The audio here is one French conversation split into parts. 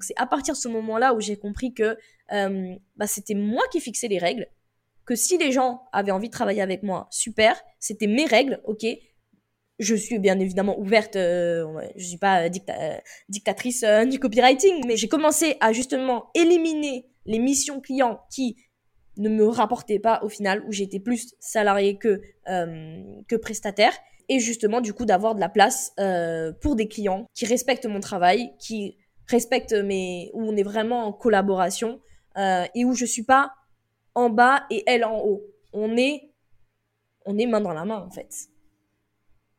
C'est à partir de ce moment-là où j'ai compris que euh, bah, c'était moi qui fixais les règles, que si les gens avaient envie de travailler avec moi, super, c'était mes règles, ok. Je suis bien évidemment ouverte, euh, je suis pas euh, dictatrice du copywriting, mais j'ai commencé à justement éliminer les missions clients qui ne me rapportaient pas au final, où j'étais plus salarié que, que prestataire et justement du coup d'avoir de la place pour des clients qui respectent mon travail, qui respecte mes, où on est vraiment en collaboration euh, et où je suis pas en bas et elle en haut. On est, on est main dans la main en fait.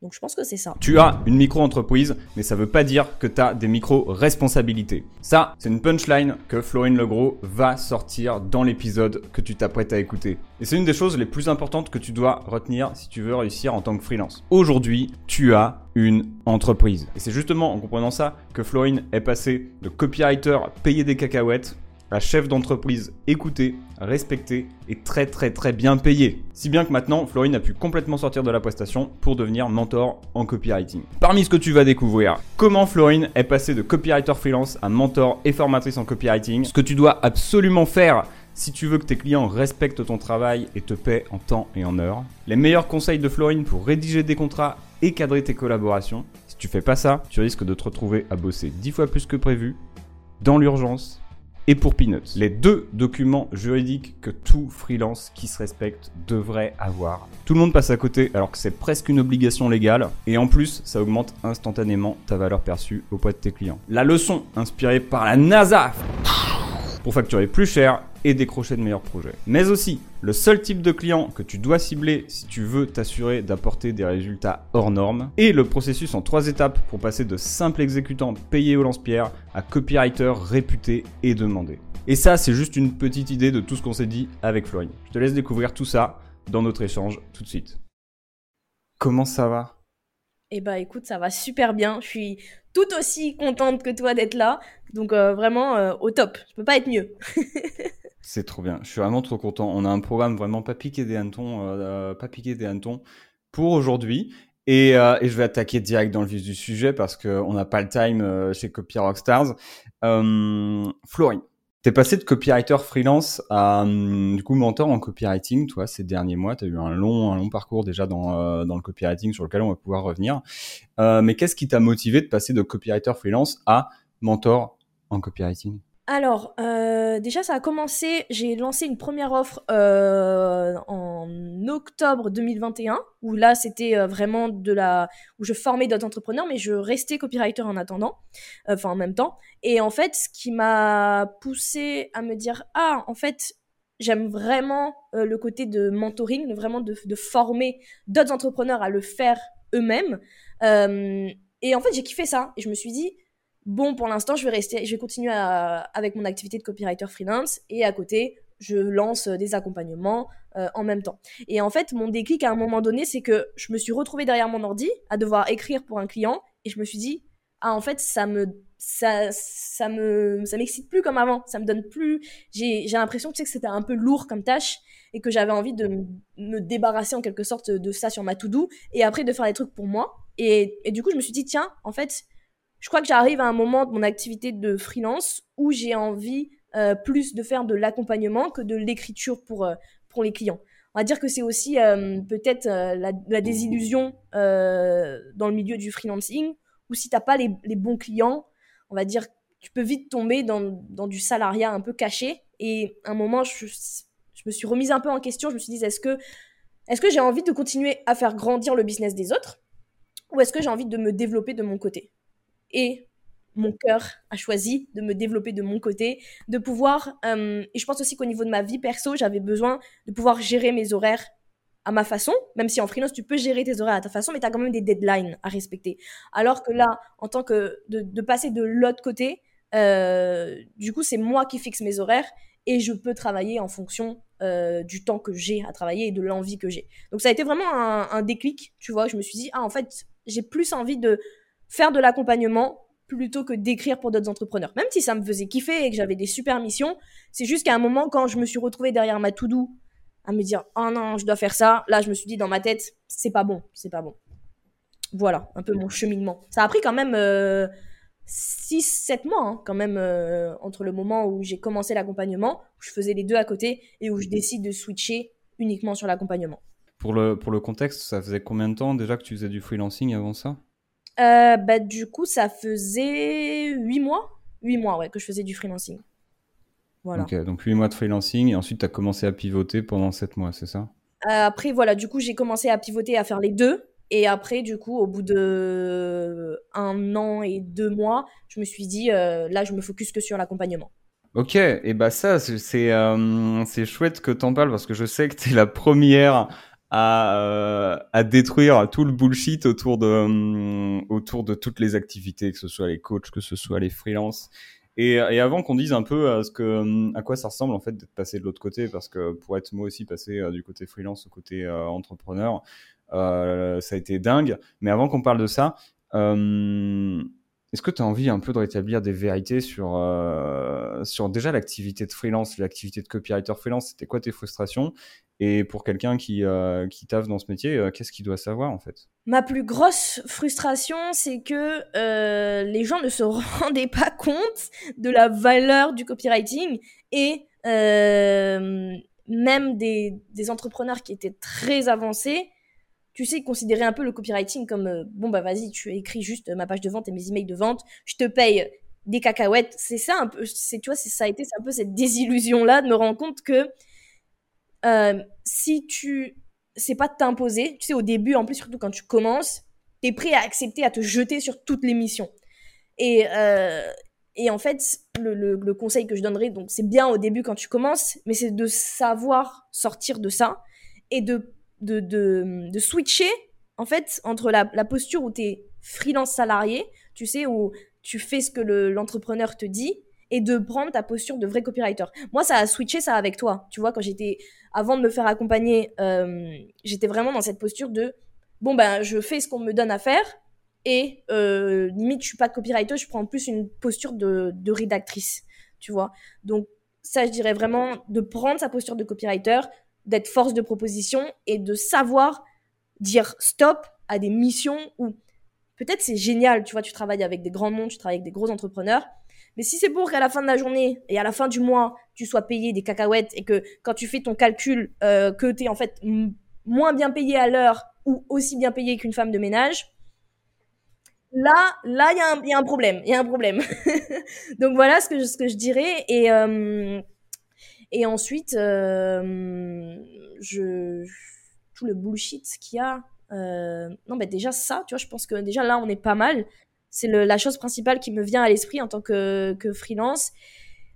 Donc je pense que c'est ça. Tu as une micro-entreprise, mais ça veut pas dire que tu as des micro-responsabilités. Ça, c'est une punchline que Florine Legros va sortir dans l'épisode que tu t'apprêtes à écouter. Et c'est une des choses les plus importantes que tu dois retenir si tu veux réussir en tant que freelance. Aujourd'hui, tu as une entreprise. Et c'est justement en comprenant ça que Florine est passée de copywriter payé des cacahuètes un chef d'entreprise écouté, respecté et très très très bien payé. Si bien que maintenant, Florine a pu complètement sortir de la prestation pour devenir mentor en copywriting. Parmi ce que tu vas découvrir, comment Florine est passée de copywriter freelance à mentor et formatrice en copywriting, ce que tu dois absolument faire si tu veux que tes clients respectent ton travail et te paient en temps et en heure, les meilleurs conseils de Florine pour rédiger des contrats et cadrer tes collaborations. Si tu fais pas ça, tu risques de te retrouver à bosser 10 fois plus que prévu, dans l'urgence et pour Peanuts. Les deux documents juridiques que tout freelance qui se respecte devrait avoir. Tout le monde passe à côté alors que c'est presque une obligation légale et en plus ça augmente instantanément ta valeur perçue auprès de tes clients. La leçon inspirée par la NASA pour facturer plus cher et décrocher de meilleurs projets. Mais aussi, le seul type de client que tu dois cibler si tu veux t'assurer d'apporter des résultats hors normes, et le processus en trois étapes pour passer de simple exécutant payé au lance-pierre à copywriter réputé et demandé. Et ça, c'est juste une petite idée de tout ce qu'on s'est dit avec Florine. Je te laisse découvrir tout ça dans notre échange tout de suite. Comment ça va? Eh bah écoute, ça va super bien. Je suis tout aussi contente que toi d'être là. Donc euh, vraiment euh, au top. Je peux pas être mieux. C'est trop bien. Je suis vraiment trop content. On a un programme vraiment pas piqué des hannetons, euh, pas piqué des hannetons pour aujourd'hui. Et, euh, et, je vais attaquer direct dans le vif du sujet parce qu'on n'a pas le time euh, chez Copy Rockstars. Euh, Florine, t'es passé de copywriter freelance à hum, du coup mentor en copywriting, toi, ces derniers mois. Tu as eu un long, un long parcours déjà dans, dans le copywriting sur lequel on va pouvoir revenir. mais qu'est-ce qui t'a motivé de passer de copywriter freelance à mentor en copywriting? Alors, euh, déjà, ça a commencé. J'ai lancé une première offre euh, en octobre 2021, où là, c'était euh, vraiment de la. où je formais d'autres entrepreneurs, mais je restais copywriter en attendant, enfin en même temps. Et en fait, ce qui m'a poussé à me dire Ah, en fait, j'aime vraiment le côté de mentoring, vraiment de, de former d'autres entrepreneurs à le faire eux-mêmes. et en fait, j'ai kiffé ça. Et je me suis dit bon, pour l'instant, je vais rester, je vais continuer avec mon activité de copywriter freelance et à côté, je lance euh, des accompagnements euh, en même temps. Et en fait, mon déclic à un moment donné, c'est que je me suis retrouvée derrière mon ordi à devoir écrire pour un client et je me suis dit, ah, en fait, ça me, ça, ça me, ça m'excite plus comme avant. Ça me donne plus, j'ai, j'ai l'impression, tu sais, que c'était un peu lourd comme tâche et que j'avais envie de me débarrasser en quelque sorte de ça sur ma to-do et après de faire des trucs pour moi. Et, et du coup, je me suis dit, tiens, en fait, je crois que j'arrive à un moment de mon activité de freelance où j'ai envie euh, plus de faire de l'accompagnement que de l'écriture pour, euh, pour les clients. On va dire que c'est aussi euh, peut-être la, désillusion dans le milieu du freelancing, où si tu n'as pas les, les, bons clients, on va dire tu peux vite tomber dans, dans du salariat un peu caché. Et à un moment, je, je, me suis remise un peu en question. Je me suis dit, est-ce que, est-ce que j'ai envie de continuer à faire grandir le business des autres ou est-ce que j'ai envie de me développer de mon côté? Et mon cœur a choisi de me développer de mon côté, de pouvoir, euh, et je pense aussi qu'au niveau de ma vie perso, j'avais besoin de pouvoir gérer mes horaires à ma façon, même si en freelance, tu peux gérer tes horaires à ta façon, mais tu as quand même des deadlines à respecter. Alors que là, en tant que de, passer de l'autre côté, euh, du coup, c'est moi qui fixe mes horaires et je peux travailler en fonction euh, du temps que j'ai à travailler et de l'envie que j'ai. Donc ça a été vraiment un, un déclic, tu vois, je me suis dit, ah en fait, j'ai plus envie de faire de l'accompagnement plutôt que d'écrire pour d'autres entrepreneurs. Même si ça me faisait kiffer et que j'avais des super missions, c'est juste qu'à un moment, quand je me suis retrouvée derrière ma to-do, à me dire oh non, je dois faire ça, là, je me suis dit dans ma tête, c'est pas bon, c'est pas bon. Voilà, un peu mon cheminement. Ça a pris quand même euh, 6-7 mois hein, quand même euh, entre le moment où j'ai commencé l'accompagnement, où je faisais les deux à côté et où je décide de switcher uniquement sur l'accompagnement. Pour le, pour le contexte, ça faisait combien de temps déjà que tu faisais du freelancing avant ça? Euh, bah, Du coup, ça faisait 8 mois. 8 mois, ouais, que je faisais du freelancing. Voilà. Donc 8 mois de freelancing et ensuite tu as commencé à pivoter pendant 7 mois, c'est ça? Euh, Après, voilà, du coup, j'ai commencé à pivoter, à faire les deux. Et après, du coup, au bout de un an et deux mois, je me suis dit, euh, là, je me focus que sur l'accompagnement. Ok, et bah ça, c'est euh, c'est chouette que t'en parles parce que je sais que t'es la première à, euh, à détruire tout le bullshit autour de autour de toutes les activités, que ce soit les coachs, que ce soit les freelances. Et, et avant qu'on dise un peu à, ce que, à quoi ça ressemble en fait d'être passé de l'autre côté, parce que pour être moi aussi passé du côté freelance au côté entrepreneur, euh, ça a été dingue. Mais avant qu'on parle de ça, euh, est-ce que tu as envie un peu de rétablir des vérités sur, euh, sur déjà l'activité de freelance, l'activité de copywriter freelance C'était quoi tes frustrations? Et pour quelqu'un qui, euh, qui taffe dans ce métier, qu'est-ce qu'il doit savoir en fait? Ma plus grosse frustration, c'est que les gens ne se rendaient pas compte de la valeur du copywriting et même des, des entrepreneurs qui étaient très avancés tu sais, considérer un peu le copywriting comme euh, bon, bah vas-y, tu écris juste ma page de vente et mes emails de vente, je te paye des cacahuètes. C'est ça un peu, c'est, tu vois, ça a été un peu cette désillusion-là de me rendre compte que euh, si tu. C'est pas t'imposer, tu sais, au début, en plus, surtout quand tu commences, t'es prêt à accepter, à te jeter sur toutes les missions. Et, euh, et en fait, le, le, conseil que je donnerais, donc c'est bien au début quand tu commences, mais c'est de savoir sortir de ça et de de, de, de switcher, en fait, entre la, la posture où tu es freelance salarié, tu sais, où tu fais ce que l'entrepreneur te dit, et de prendre ta posture de vrai copywriter. Moi, ça a switché ça avec toi. Tu vois, quand j'étais, avant de me faire accompagner, euh, j'étais vraiment dans cette posture de, bon, ben, je fais ce qu'on me donne à faire, et euh, limite, je suis pas copywriter, je prends plus une posture de, de rédactrice, tu vois. Donc, ça, je dirais vraiment de prendre sa posture de copywriter, d'être force de proposition et de savoir dire stop à des missions où peut-être c'est génial, tu vois, tu travailles avec des grands mondes, tu travailles avec des gros entrepreneurs, mais si c'est pour qu'à la fin de la journée et à la fin du mois, tu sois payé des cacahuètes et que quand tu fais ton calcul, euh, que tu es en fait moins bien payé à l'heure ou aussi bien payé qu'une femme de ménage, là, là, il y, y, a un problème. Il y a un problème. Donc voilà ce que je, ce que je dirais. Et, euh, et ensuite, euh, je, tout le bullshit qu'il y a. Euh, non, mais déjà ça, tu vois, je pense que déjà là, on est pas mal. C'est la chose principale qui me vient à l'esprit en tant que, que freelance.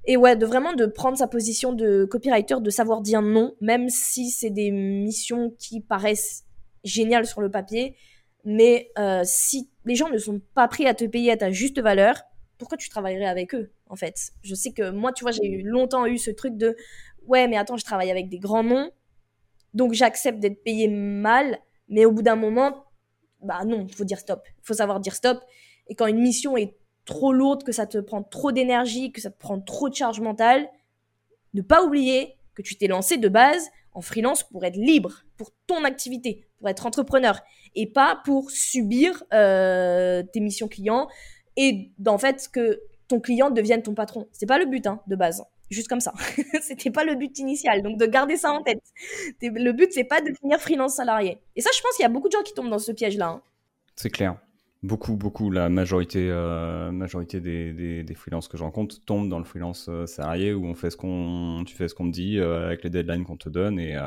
Et ouais, de vraiment de prendre sa position de copywriter, de savoir dire non, même si c'est des missions qui paraissent géniales sur le papier. Mais euh, si les gens ne sont pas prêts à te payer à ta juste valeur, pourquoi tu travaillerais avec eux? En fait Je sais que moi, tu vois, j'ai longtemps eu ce truc de ouais, mais attends, je travaille avec des grands noms, donc j'accepte d'être payé mal, mais au bout d'un moment, bah non, il faut dire stop. Il faut savoir dire stop. Et quand une mission est trop lourde, que ça te prend trop d'énergie, que ça te prend trop de charge mentale, ne pas oublier que tu t'es lancé de base en freelance pour être libre, pour ton activité, pour être entrepreneur, et pas pour subir euh, tes missions clients, et d'en fait que ton client devienne ton patron. C'est pas le but hein, de base, juste comme ça. C'était pas le but initial, donc de garder ça en tête. Le but c'est pas de devenir freelance salarié. Et ça, je pense qu'il y a beaucoup de gens qui tombent dans ce piège-là. Hein. C'est clair. Beaucoup, beaucoup, la majorité, euh, majorité des, des, freelances que je rencontre tombent dans le freelance euh, salarié où on fait ce qu'on, tu fais ce qu'on te dit euh, avec les deadlines qu'on te donne et,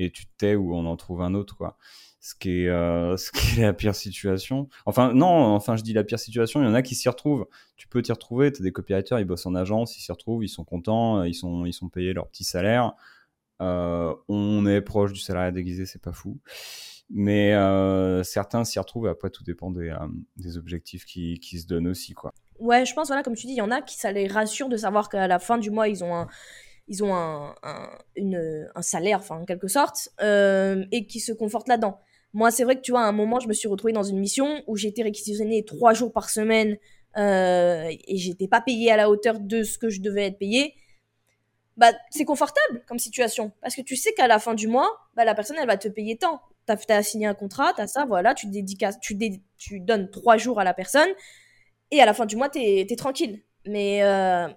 et tu te tais ou on en trouve un autre, quoi ce qui est euh, ce qui est la pire situation. Enfin non, enfin je dis la pire situation, il y en a qui s'y retrouvent. Tu peux t'y retrouver, tu as des copywriters, ils bossent en agence, ils s'y retrouvent, ils sont contents, ils sont ils sont payés leur petit salaire. Euh, on est proche du salariat déguisé, c'est pas fou. Mais euh, certains s'y retrouvent, après tout dépend des, des objectifs qui, qui se donnent aussi quoi. Ouais, je pense voilà comme tu dis, il y en a qui ça les rassure de savoir qu'à la fin du mois, ils ont un ils ont un, un, salaire, enfin en quelque sorte, et qui se confortent là-dedans. Moi, c'est vrai que tu vois, à un moment, je me suis retrouvée dans une mission où j'étais réquisitionnée trois jours par semaine euh, et j'étais pas payée à la hauteur de ce que je devais être payée. Bah, c'est confortable comme situation parce que tu sais qu'à la fin du mois, bah, la personne, elle va te payer tant. T'as as signé un contrat, t'as ça, voilà, tu dédicaces, tu, tu donnes trois jours à la personne et à la fin du mois, t'es es tranquille. Mais euh,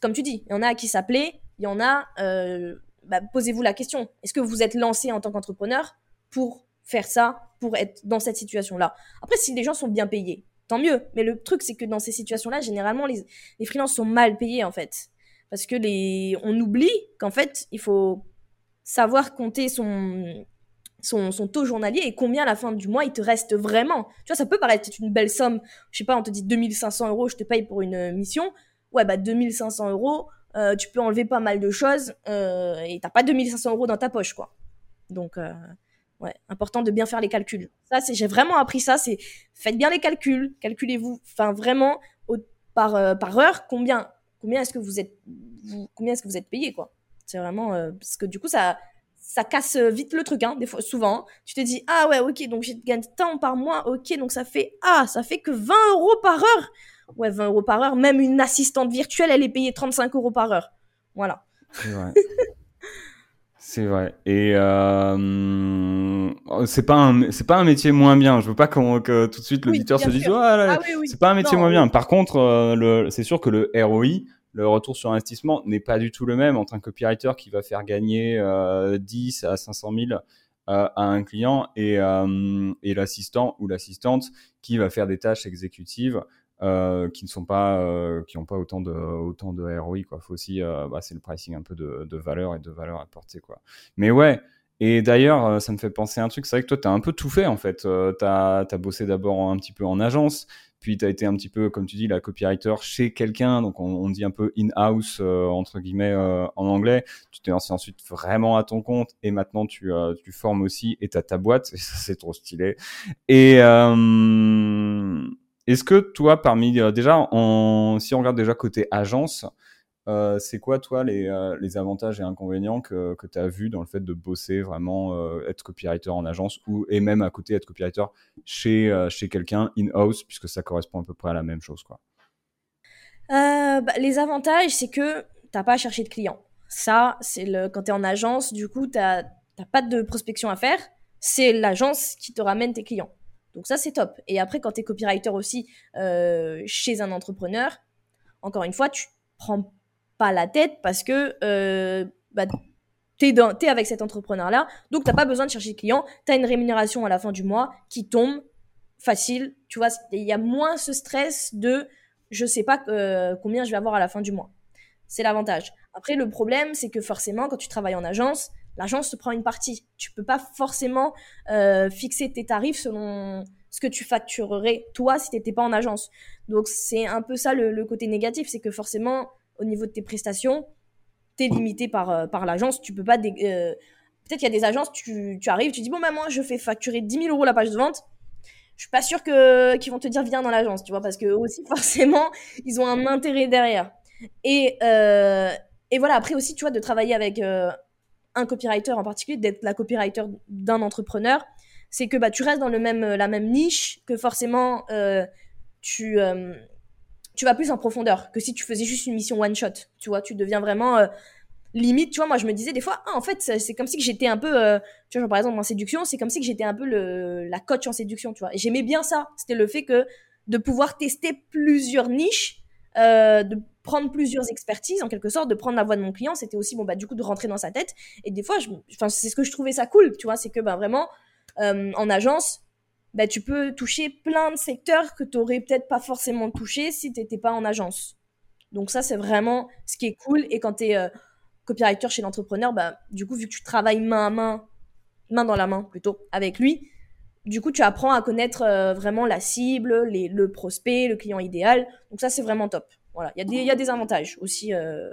comme tu dis, il y en a à qui ça plaît, il y en a, euh, bah, posez-vous la question. Est-ce que vous êtes lancé en tant qu'entrepreneur pour faire ça, pour être dans cette situation-là Après, si les gens sont bien payés, tant mieux. Mais le truc, c'est que dans ces situations-là, généralement, les, les freelances sont mal payés, en fait. Parce que les, on oublie qu'en fait, il faut savoir compter son, son, taux journalier et combien à la fin du mois il te reste vraiment. Tu vois, ça peut paraître une belle somme. Je sais pas, on te dit 2500 euros, je te paye pour une mission. Ouais, bah 2500 euros, euh, tu peux enlever pas mal de choses euh, et t'as pas 2500 euros dans ta poche, quoi. Donc, euh, ouais, important de bien faire les calculs. Ça, c'est, j'ai vraiment appris ça. C'est faites bien les calculs, calculez-vous, enfin vraiment au, par euh, par heure combien combien est-ce que vous êtes vous, combien est-ce que vous êtes payé, quoi. C'est vraiment euh, parce que du coup ça ça casse vite le truc, hein, des fois, souvent. Tu te dis, ah ouais, ok, donc j'ai gagné tant par mois, ok, donc ça fait, ah, ça fait que 20 euros par heure. Ouais, 20 euros par heure, même une assistante virtuelle, elle est payée 35 euros par heure. Voilà. Vrai. c'est vrai. Et euh, c'est pas un, c'est pas un métier moins bien. Je veux pas que tout de suite l'auditeur Oui, se dise, ah, oui, oui. c'est pas un métier Non, moins bien. Par contre, euh, c'est sûr que le ROI, le retour sur investissement, n'est pas du tout le même entre un copywriter qui va faire gagner euh, 10 à 500 000 euh, à un client et, euh, et l'assistant ou l'assistante qui va faire des tâches exécutives euh, qui ne sont pas, euh, qui n'ont pas autant de, autant de ROI quoi. Faut aussi, euh, bah, c'est le pricing un peu de, de valeur et de valeur apportée quoi. Mais ouais. Et d'ailleurs, euh, ça me fait penser à un truc. C'est vrai que toi, tu as un peu tout fait en fait. Euh, tu as, bossé d'abord un petit peu en agence, puis tu as été un petit peu, comme tu dis, la copywriter chez quelqu'un. Donc, on, on dit un peu in-house, entre guillemets, en anglais. Tu t'es lancé ensuite vraiment à ton compte et maintenant tu, tu formes aussi et tu as ta boîte. Et ça, c'est trop stylé. Et euh, est-ce que toi, parmi euh, déjà, si on regarde déjà côté agence, euh, c'est quoi, toi, les, euh, les avantages et inconvénients que, que tu as vu dans le fait de bosser vraiment, être copywriter en agence ou, et même à côté être copywriter chez, chez quelqu'un in-house, puisque ça correspond à peu près à la même chose, quoi? Bah, les avantages, c'est que t'as pas à chercher de clients. Ça, c'est le quand t'es en agence, du coup, t'as t'as pas de prospection à faire. C'est l'agence qui te ramène tes clients. Donc ça, c'est top. Et après, quand t'es copywriter aussi euh, chez un entrepreneur, encore une fois, tu prends pas la tête parce que euh, bah, dans- t'es avec cet entrepreneur-là, donc t'as pas besoin de chercher de clients. T'as une rémunération à la fin du mois qui tombe facile. Tu vois, il y a moins ce stress de je sais pas euh, combien je vais avoir à la fin du mois. C'est l'avantage. Après, le problème, c'est que forcément, quand tu travailles en agence, l'agence te prend une partie. Tu peux pas forcément euh, fixer tes tarifs selon ce que tu facturerais toi si t'étais pas en agence. Donc c'est un peu ça le, le côté négatif, c'est que forcément, au niveau de tes prestations, t'es limité par, euh, par l'agence. Tu peux pas. euh, Peut-être qu'il y a des agences, tu, tu arrives, tu dis bon, bah moi, je fais facturer 10 000 euros la page de vente je suis pas sûre que qu'ils vont te dire viens dans l'agence, tu vois, parce que aussi forcément ils ont un intérêt derrière. Et euh, et voilà après aussi tu vois de travailler avec euh, un copywriter en particulier, d'être la copywriter d'un entrepreneur, c'est que bah tu restes dans le même la même niche que forcément euh, tu euh, tu vas plus en profondeur que si tu faisais juste une mission one shot, tu vois, tu deviens vraiment euh, limite, tu vois, moi je me disais des fois, ah, en fait, c'est comme si que j'étais un peu, euh, tu vois, par exemple en séduction, c'est comme si que j'étais un peu le, la coach en séduction, tu vois. J'aimais bien ça, c'était le fait que de pouvoir tester plusieurs niches, euh, de prendre plusieurs expertises en quelque sorte, de prendre la voix de mon client, c'était aussi bon bah du coup de rentrer dans sa tête. Et des fois, enfin c'est ce que je trouvais ça cool, tu vois, c'est que bah vraiment euh, en agence, bah tu peux toucher plein de secteurs que tu aurais peut-être pas forcément touché si t'étais pas en agence. Donc ça c'est vraiment ce qui est cool. Et quand t'es euh, copywriter chez l'entrepreneur, bah, du coup, vu que tu travailles main à main, main dans la main plutôt, avec lui, du coup, tu apprends à connaître euh, vraiment la cible, le prospect, le client idéal. Donc ça, c'est vraiment top. Voilà, il y, a des- avantages aussi euh,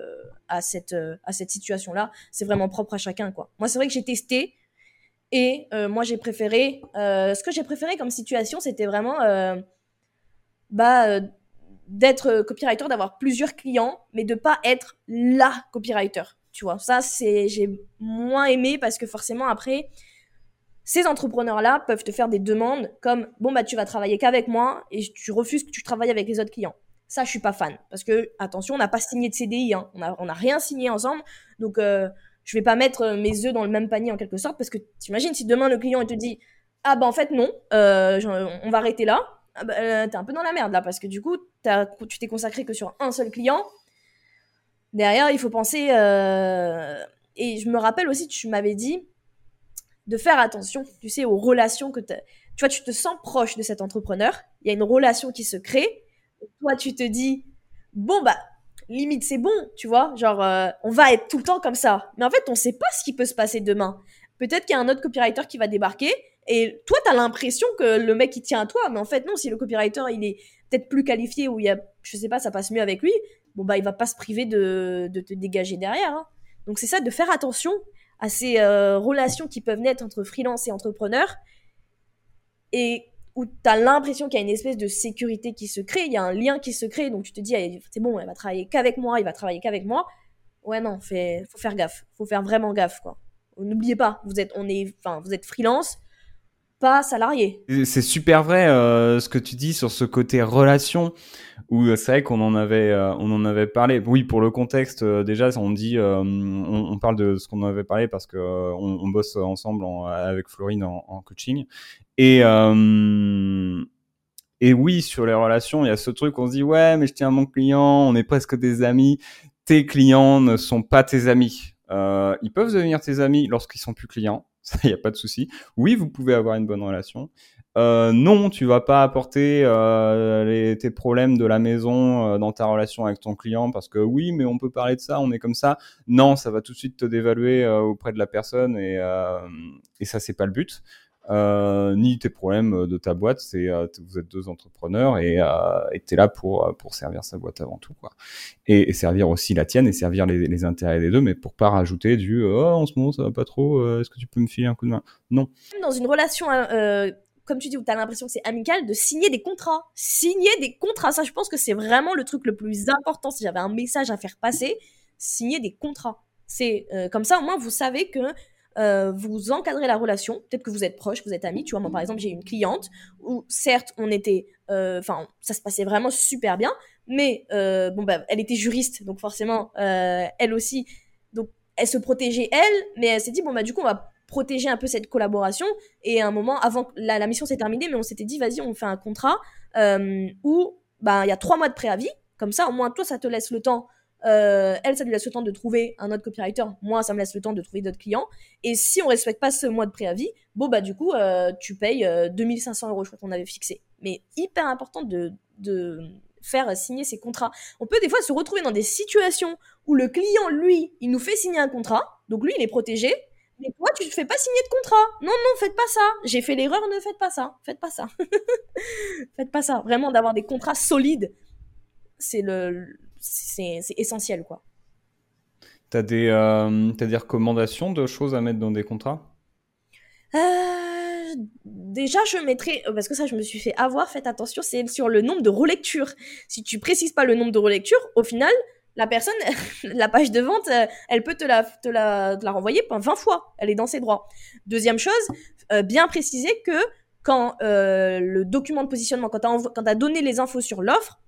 à cette, euh, cette situation-là. C'est vraiment propre à chacun, quoi. Moi, c'est vrai que j'ai testé et moi, j'ai préféré... ce que j'ai préféré comme situation, c'était vraiment... bah, d'être copywriter, d'avoir plusieurs clients, mais de pas être la copywriter. Tu vois, ça, c'est, j'ai moins aimé parce que forcément, après, ces entrepreneurs-là peuvent te faire des demandes comme, bon, bah, tu vas travailler qu'avec moi et tu refuses que tu travailles avec les autres clients. Ça, je suis pas fan. Parce que, attention, on n'a pas signé de CDI, hein. On a, on a rien signé ensemble. Donc, euh, je vais pas mettre euh, mes œufs dans le même panier en quelque sorte parce que t'imagines si demain le client te dit, ah, bah, en fait, non, euh, on va arrêter là. ah bah, euh, t'es un peu dans la merde là, parce que du coup, tu t'es consacré que sur un seul client. Derrière, il faut penser. Et je me rappelle aussi, tu m'avais dit de faire attention, tu sais, aux relations que tu. Tu vois, tu te sens proche de cet entrepreneur. Il y a une relation qui se crée. Toi, tu te dis, bon, bah, limite, c'est bon, tu vois. Genre, euh, on va être tout le temps comme ça. Mais en fait, on sait pas ce qui peut se passer demain. Peut-être qu'il y a un autre copywriter qui va débarquer et toi, tu as l'impression que le mec, il tient à toi, mais en fait, non, si le copywriter, il est peut-être plus qualifié ou il y a, je sais pas, ça passe mieux avec lui, bon, bah, il va pas se priver de, de te dégager derrière. Hein. Donc, c'est ça, de faire attention à ces euh, relations qui peuvent naître entre freelance et entrepreneur et où tu as l'impression qu'il y a une espèce de sécurité qui se crée, il y a un lien qui se crée, donc tu te dis, c'est bon, elle va travailler qu'avec moi, il va travailler qu'avec moi. Ouais, non, fait, faut faire gaffe, faut faire vraiment gaffe, quoi. N'oubliez pas, vous êtes, on est, vous êtes freelance, salarié. C'est super vrai euh, ce que tu dis sur ce côté relation où euh, c'est vrai qu'on en avait euh, on en avait parlé. Oui, pour le contexte déjà on dit on, parle de ce qu'on avait parlé parce que on, bosse ensemble avec Florine en, coaching et et oui, sur les relations, il y a ce truc, on se dit, ouais, mais je tiens à mon client, on est presque des amis. Tes clients ne sont pas tes amis. ils peuvent devenir tes amis lorsqu'ils sont plus clients il y a pas de souci. Oui, vous pouvez avoir une bonne relation. Euh, non, tu vas pas apporter euh, tes problèmes de la maison euh, dans ta relation avec ton client parce que oui, mais on peut parler de ça, on est comme ça. Non, ça va tout de suite te dévaluer auprès de la personne et, et ça c'est pas le but. Euh, ni tes problèmes de ta boîte. C'est euh, vous êtes deux entrepreneurs et euh, tu là pour pour servir sa boîte avant tout quoi. Et, servir aussi la tienne et servir les, intérêts des deux, mais pour pas rajouter du oh en ce moment ça va pas trop. Euh, est-ce que tu peux me filer un coup de main? Non. Dans une relation euh, comme tu dis, où tu as l'impression que c'est amical, de signer des contrats. Signer des contrats, ça je pense que c'est vraiment le truc le plus important. Si j'avais un message à faire passer, signer des contrats. C'est euh, comme ça, au moins, vous savez que euh, vous encadrez la relation. Peut-être que vous êtes proche, vous êtes amis. Tu vois, moi, par exemple, j'ai une cliente où, certes, on était. Euh, enfin, ça se passait vraiment super bien. Mais, euh, bon, bah, elle était juriste. Donc, forcément, elle aussi. Donc, elle se protégeait, elle. Mais elle s'est dit, bon, bah, du coup, on va protéger un peu cette collaboration. Et à un moment, avant la, la mission s'est terminée, mais on s'était dit, vas-y, on fait un contrat où bah, il y a trois mois de préavis. Comme ça, au moins, toi, ça te laisse le temps euh, elle, ça lui laisse le temps de trouver un autre copywriter. Moi, ça me laisse le temps de trouver d'autres clients. Et si on respecte pas ce mois de préavis, bon, bah, du coup, euh, tu payes 2500 euh, euros, je crois qu'on avait fixé. Mais hyper important de, de faire signer ces contrats. On peut des fois se retrouver dans des situations où le client, lui, il nous fait signer un contrat. Donc, lui, il est protégé. Mais toi, tu ne fais pas signer de contrat. Non, non, faites pas ça. J'ai fait l'erreur, ne faites pas ça. Faites pas ça. faites pas ça. Vraiment, d'avoir des contrats solides. C'est le, c'est essentiel, quoi. T'as des, euh, as des recommandations de choses à mettre dans des contrats? Euh, Déjà, je mettrais, parce que ça, je me suis fait avoir, faites attention, c'est sur le nombre de relectures. Si tu précises pas le nombre de relectures, au final, la personne, la page de vente, euh, elle peut te la, te la, te la renvoyer 20 fois. Elle est dans ses droits. Deuxième chose, bien préciser que quand le document de positionnement, quand tu as, donné les infos sur l'offre,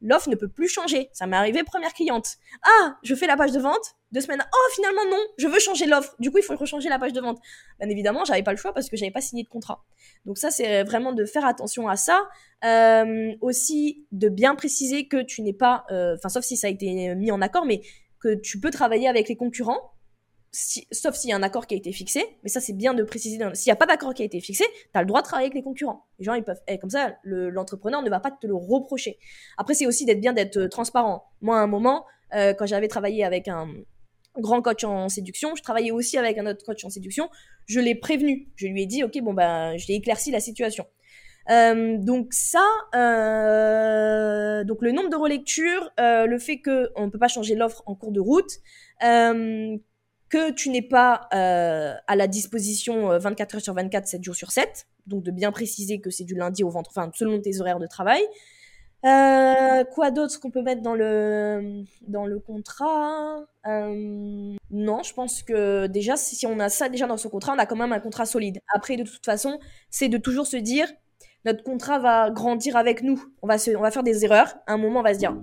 l'offre ne peut plus changer. Ça m'est arrivé première cliente. Ah, je fais la page de vente. Deux semaines. Oh, finalement non, je veux changer l'offre. Du coup, il faut rechanger la page de vente. Bien évidemment, j'avais pas le choix parce que j'avais pas signé de contrat. Donc ça, c'est vraiment de faire attention à ça. Euh, aussi, de bien préciser que tu n'es pas, euh, enfin, sauf si ça a été mis en accord, mais que tu peux travailler avec les concurrents sauf s'il y a un accord qui a été fixé, mais ça c'est bien de préciser. S'il n'y a pas d'accord qui a été fixé, tu as le droit de travailler avec les concurrents. Les gens ils peuvent, eh, comme ça, l'entrepreneur ne va pas te le reprocher. Après c'est aussi d'être bien d'être euh, transparent. Moi à un moment, euh, quand j'avais travaillé avec un grand coach en séduction, je travaillais aussi avec un autre coach en séduction. Je l'ai prévenu, je lui ai dit ok bon ben je l'ai éclairci la situation. Euh, donc ça, donc le nombre de relectures, le fait que on peut pas changer l'offre en cours de route, que tu n'es pas euh, à la disposition 24 euh, heures sur 24, 7 jours sur 7. Donc de bien préciser que c'est du lundi au ventre, enfin selon tes horaires de travail. Euh, quoi d'autre qu'on peut mettre dans le dans le contrat? Non, je pense que déjà si on a ça déjà dans ce contrat, on a quand même un contrat solide. Après, de toute façon, c'est de toujours se dire notre contrat va grandir avec nous. On va on va faire des erreurs. À un moment, on va se dire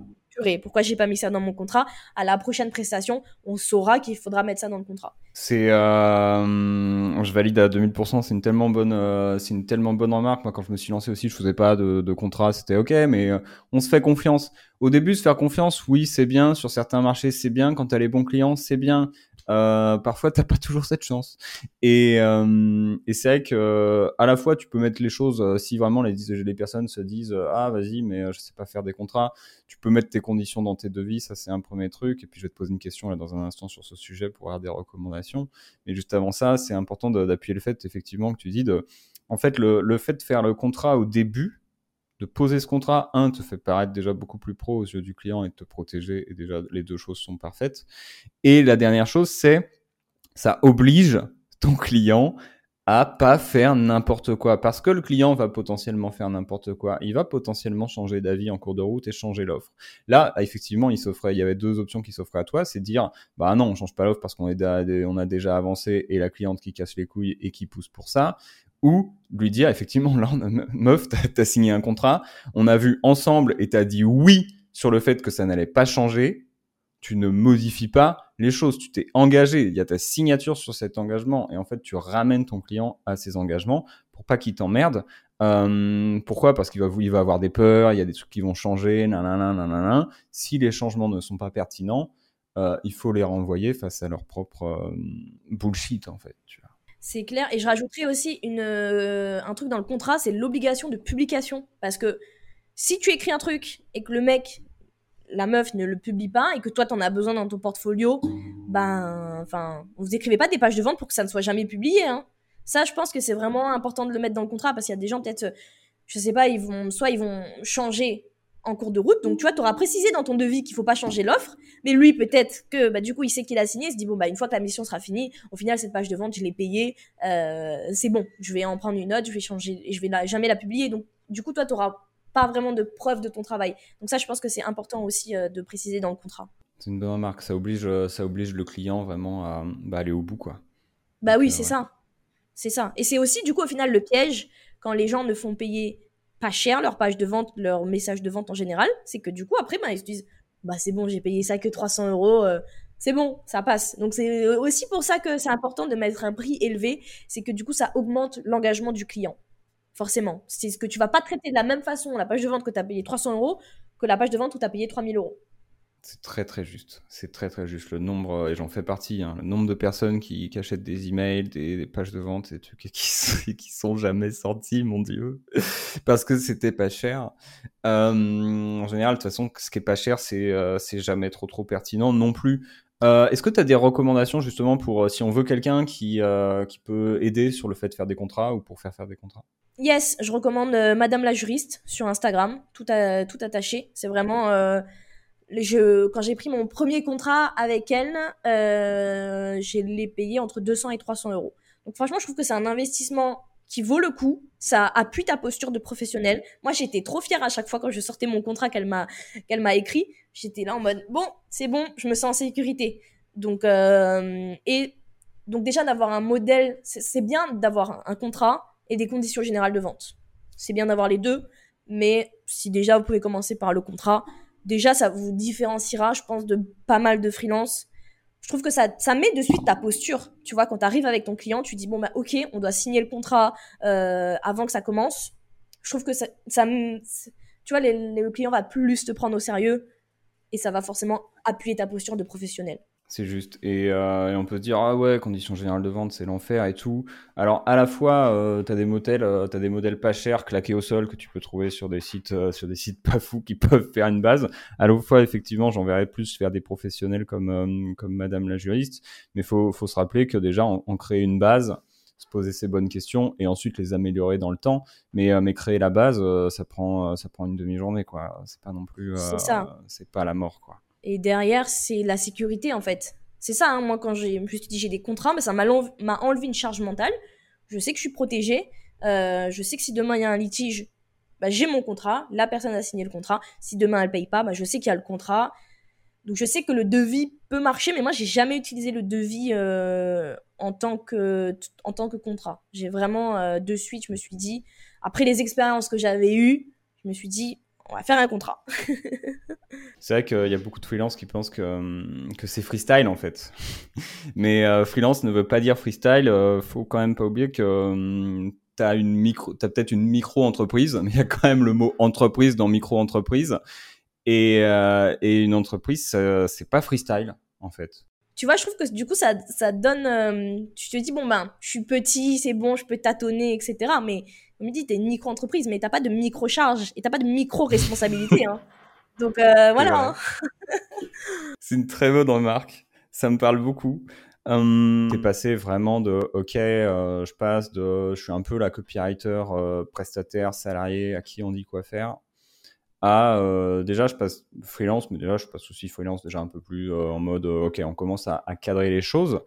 pourquoi j'ai pas mis ça dans mon contrat? À la prochaine prestation, on saura qu'il faudra mettre ça dans le contrat. C'est, euh, je valide à 2000%. C'est une tellement bonne, euh, c'est une tellement bonne remarque. Moi, quand je me suis lancé aussi, je faisais pas de, de contrat, c'était ok, mais euh, on se fait confiance. Au début, se faire confiance, oui, c'est bien. Sur certains marchés, c'est bien. Quand tu as les bons clients, c'est bien. Euh, parfois, t'as pas toujours cette chance. Et, euh, c'est vrai que à la fois, tu peux mettre les choses. euh, si vraiment les, les personnes se disent euh, ah vas-y, mais euh, je sais pas faire des contrats, tu peux mettre tes conditions dans tes devis. Ça, c'est un premier truc. Et puis, je vais te poser une question là dans un instant sur ce sujet pour avoir des recommandations. Mais juste avant ça, c'est important d'appuyer le fait effectivement que tu dis de. En fait, le, le fait de faire le contrat au début, de poser ce contrat, un, te fait paraître déjà beaucoup plus pro aux yeux du client et te protéger, et déjà les deux choses sont parfaites. Et la dernière chose, c'est ça oblige ton client à pas faire n'importe quoi, parce que le client va potentiellement faire n'importe quoi, il va potentiellement changer d'avis en cours de route et changer l'offre. Là, effectivement, il s'offrait, il y avait deux options qui s'offraient à toi, c'est dire, bah non, on change pas l'offre parce qu'on est on a déjà avancé et la cliente qui casse les couilles et qui pousse pour ça, ou lui dire effectivement là meuf t'as as signé un contrat on a vu ensemble et t'as dit oui sur le fait que ça n'allait pas changer tu ne modifies pas les choses tu t'es engagé il y a ta signature sur cet engagement et en fait tu ramènes ton client à ses engagements pour pas qu'il t'emmerde. Euh, pourquoi? Parce qu'il va il va avoir des peurs il y a des trucs qui vont changer si les changements ne sont pas pertinents euh, il faut les renvoyer face à leur propre euh, bullshit en fait. C'est clair. Et je rajouterais aussi une, euh, un truc dans le contrat, c'est l'obligation de publication. Parce que si tu écris un truc et que le mec, la meuf ne le publie pas et que toi t'en as besoin dans ton portfolio, ben, enfin, vous écrivez pas des pages de vente pour que ça ne soit jamais publié. Hein. Ça, je pense que c'est vraiment important de le mettre dans le contrat parce qu'il y a des gens peut-être, je sais pas, ils vont, soit ils vont changer en cours de route. Donc, tu vois, tu auras précisé dans ton devis qu'il faut pas changer l'offre. Mais lui, peut-être que, bah, du coup, il sait qu'il a signé. Il se dit, bon, bah, une fois que la mission sera finie, au final, cette page de vente, je l'ai payée. Euh, c'est bon. Je vais en prendre une note, je vais changer, et je vais la- jamais la publier. Donc, du coup, toi, tu auras pas vraiment de preuve de ton travail. Donc, ça, je pense que c'est important aussi euh, de préciser dans le contrat. C'est une bonne remarque. Ça oblige, euh, ça oblige le client vraiment à bah, aller au bout, quoi. Bah Donc, oui, c'est ouais. ça. C'est ça. Et c'est aussi, du coup, au final, le piège quand les gens ne font payer pas cher leur page de vente, leur message de vente en général. C'est que du coup, après, bah, ils se disent Bah, c'est bon, j'ai payé ça que 300 euros. euh, c'est bon, ça passe. Donc, c'est aussi pour ça que c'est important de mettre un prix élevé. C'est que du coup, ça augmente l'engagement du client. Forcément. C'est ce que tu vas pas traiter de la même façon la page de vente que tu as payé 300 euros que la page de vente où tu as payé 3000 euros. C'est très très juste. C'est très très juste. Le nombre, euh, et j'en fais partie, hein, le nombre de personnes qui, qui achètent des emails, des, des pages de vente, des trucs qui, sont- jamais sortis, mon dieu, parce que c'était pas cher. Euh, en général, de toute façon, ce qui est pas cher, c'est euh, jamais trop trop pertinent non plus. Euh, Est-ce que tu as des recommandations justement pour si on veut quelqu'un qui, qui peut aider sur le fait de faire des contrats ou pour faire faire des contrats? Yes, je recommande Madame la juriste sur Instagram, tout, tout attaché. C'est vraiment. Je, quand j'ai pris mon premier contrat avec elle, euh, je l'ai payé entre 200 et 300 euros. Donc franchement, je trouve que c'est un investissement qui vaut le coup. Ça appuie ta posture de professionnel. Moi, j'étais trop fière à chaque fois quand je sortais mon contrat qu'elle m'a qu'elle m'a écrit. J'étais là en mode bon, c'est bon, je me sens en sécurité. Donc euh, et donc déjà d'avoir un modèle, c'est bien d'avoir un contrat et des conditions générales de vente. C'est bien d'avoir les deux, mais si déjà vous pouvez commencer par le contrat, déjà ça vous différenciera, je pense, de pas mal de freelance. Je trouve que ça, ça met de suite ta posture. Tu vois, quand tu arrives avec ton client, tu dis bon bah ok, on doit signer le contrat euh, avant que ça commence. Je trouve que ça, ça tu vois, le client va plus te prendre au sérieux et ça va forcément appuyer ta posture de professionnel. C'est juste. Et, euh, et on peut se dire, ah ouais, conditions générales de vente, c'est l'enfer et tout. Alors, à la fois, euh, t'as des modèles, euh, t'as des modèles pas chers, claqués au sol, que tu peux trouver sur des sites, euh, sur des sites pas fous qui peuvent faire une base. À la fois, effectivement, j'enverrais plus vers des professionnels comme, comme Madame la juriste. Mais faut, faut se rappeler que déjà, on, on crée une base, se poser ces bonnes questions et ensuite les améliorer dans le temps. Mais, mais créer la base, ça prend, ça prend une demi-journée, quoi. C'est pas non plus, c'est pas la mort, quoi. Et derrière, c'est la sécurité en fait. C'est ça, hein, moi quand j'ai, je me suis dit j'ai des contrats, mais ça m'a l'en- m'a enlevé une charge mentale. Je sais que je suis protégée. Euh, je sais que si demain il y a un litige, bah, j'ai mon contrat. La personne a signé le contrat. Si demain elle paye pas, bah, je sais qu'il y a le contrat. Donc je sais que le devis peut marcher, mais moi j'ai jamais utilisé le devis euh, en tant que en tant que contrat. J'ai vraiment euh, de suite, je me suis dit après les expériences que j'avais eues, je me suis dit on va faire un contrat. c'est vrai qu'il y a beaucoup de freelance qui pensent que, hum, que c'est freestyle en fait. Mais euh, freelance ne veut pas dire freestyle. Euh, faut quand même pas oublier que hum, tu as une micro, as peut-être une micro-entreprise, mais il y a quand même le mot entreprise dans micro-entreprise. Et, euh, et une entreprise, c'est pas freestyle en fait. Tu vois, je trouve que du coup, ça, ça donne. tu te dis, bon, ben, je suis petit, c'est bon, je peux tâtonner, etc. Mais on me dit, t'es une micro-entreprise, mais t'as pas de micro-charge et t'as pas de micro-responsabilité. hein. Donc euh, voilà. Hein. C'est une très bonne remarque. Ça me parle beaucoup. Hum, T'es passé vraiment de OK, euh, je passe de je suis un peu la copywriter euh, prestataire salarié à qui on dit quoi faire à déjà je passe freelance, mais déjà je passe aussi freelance déjà un peu plus en mode OK, on commence à, à cadrer les choses.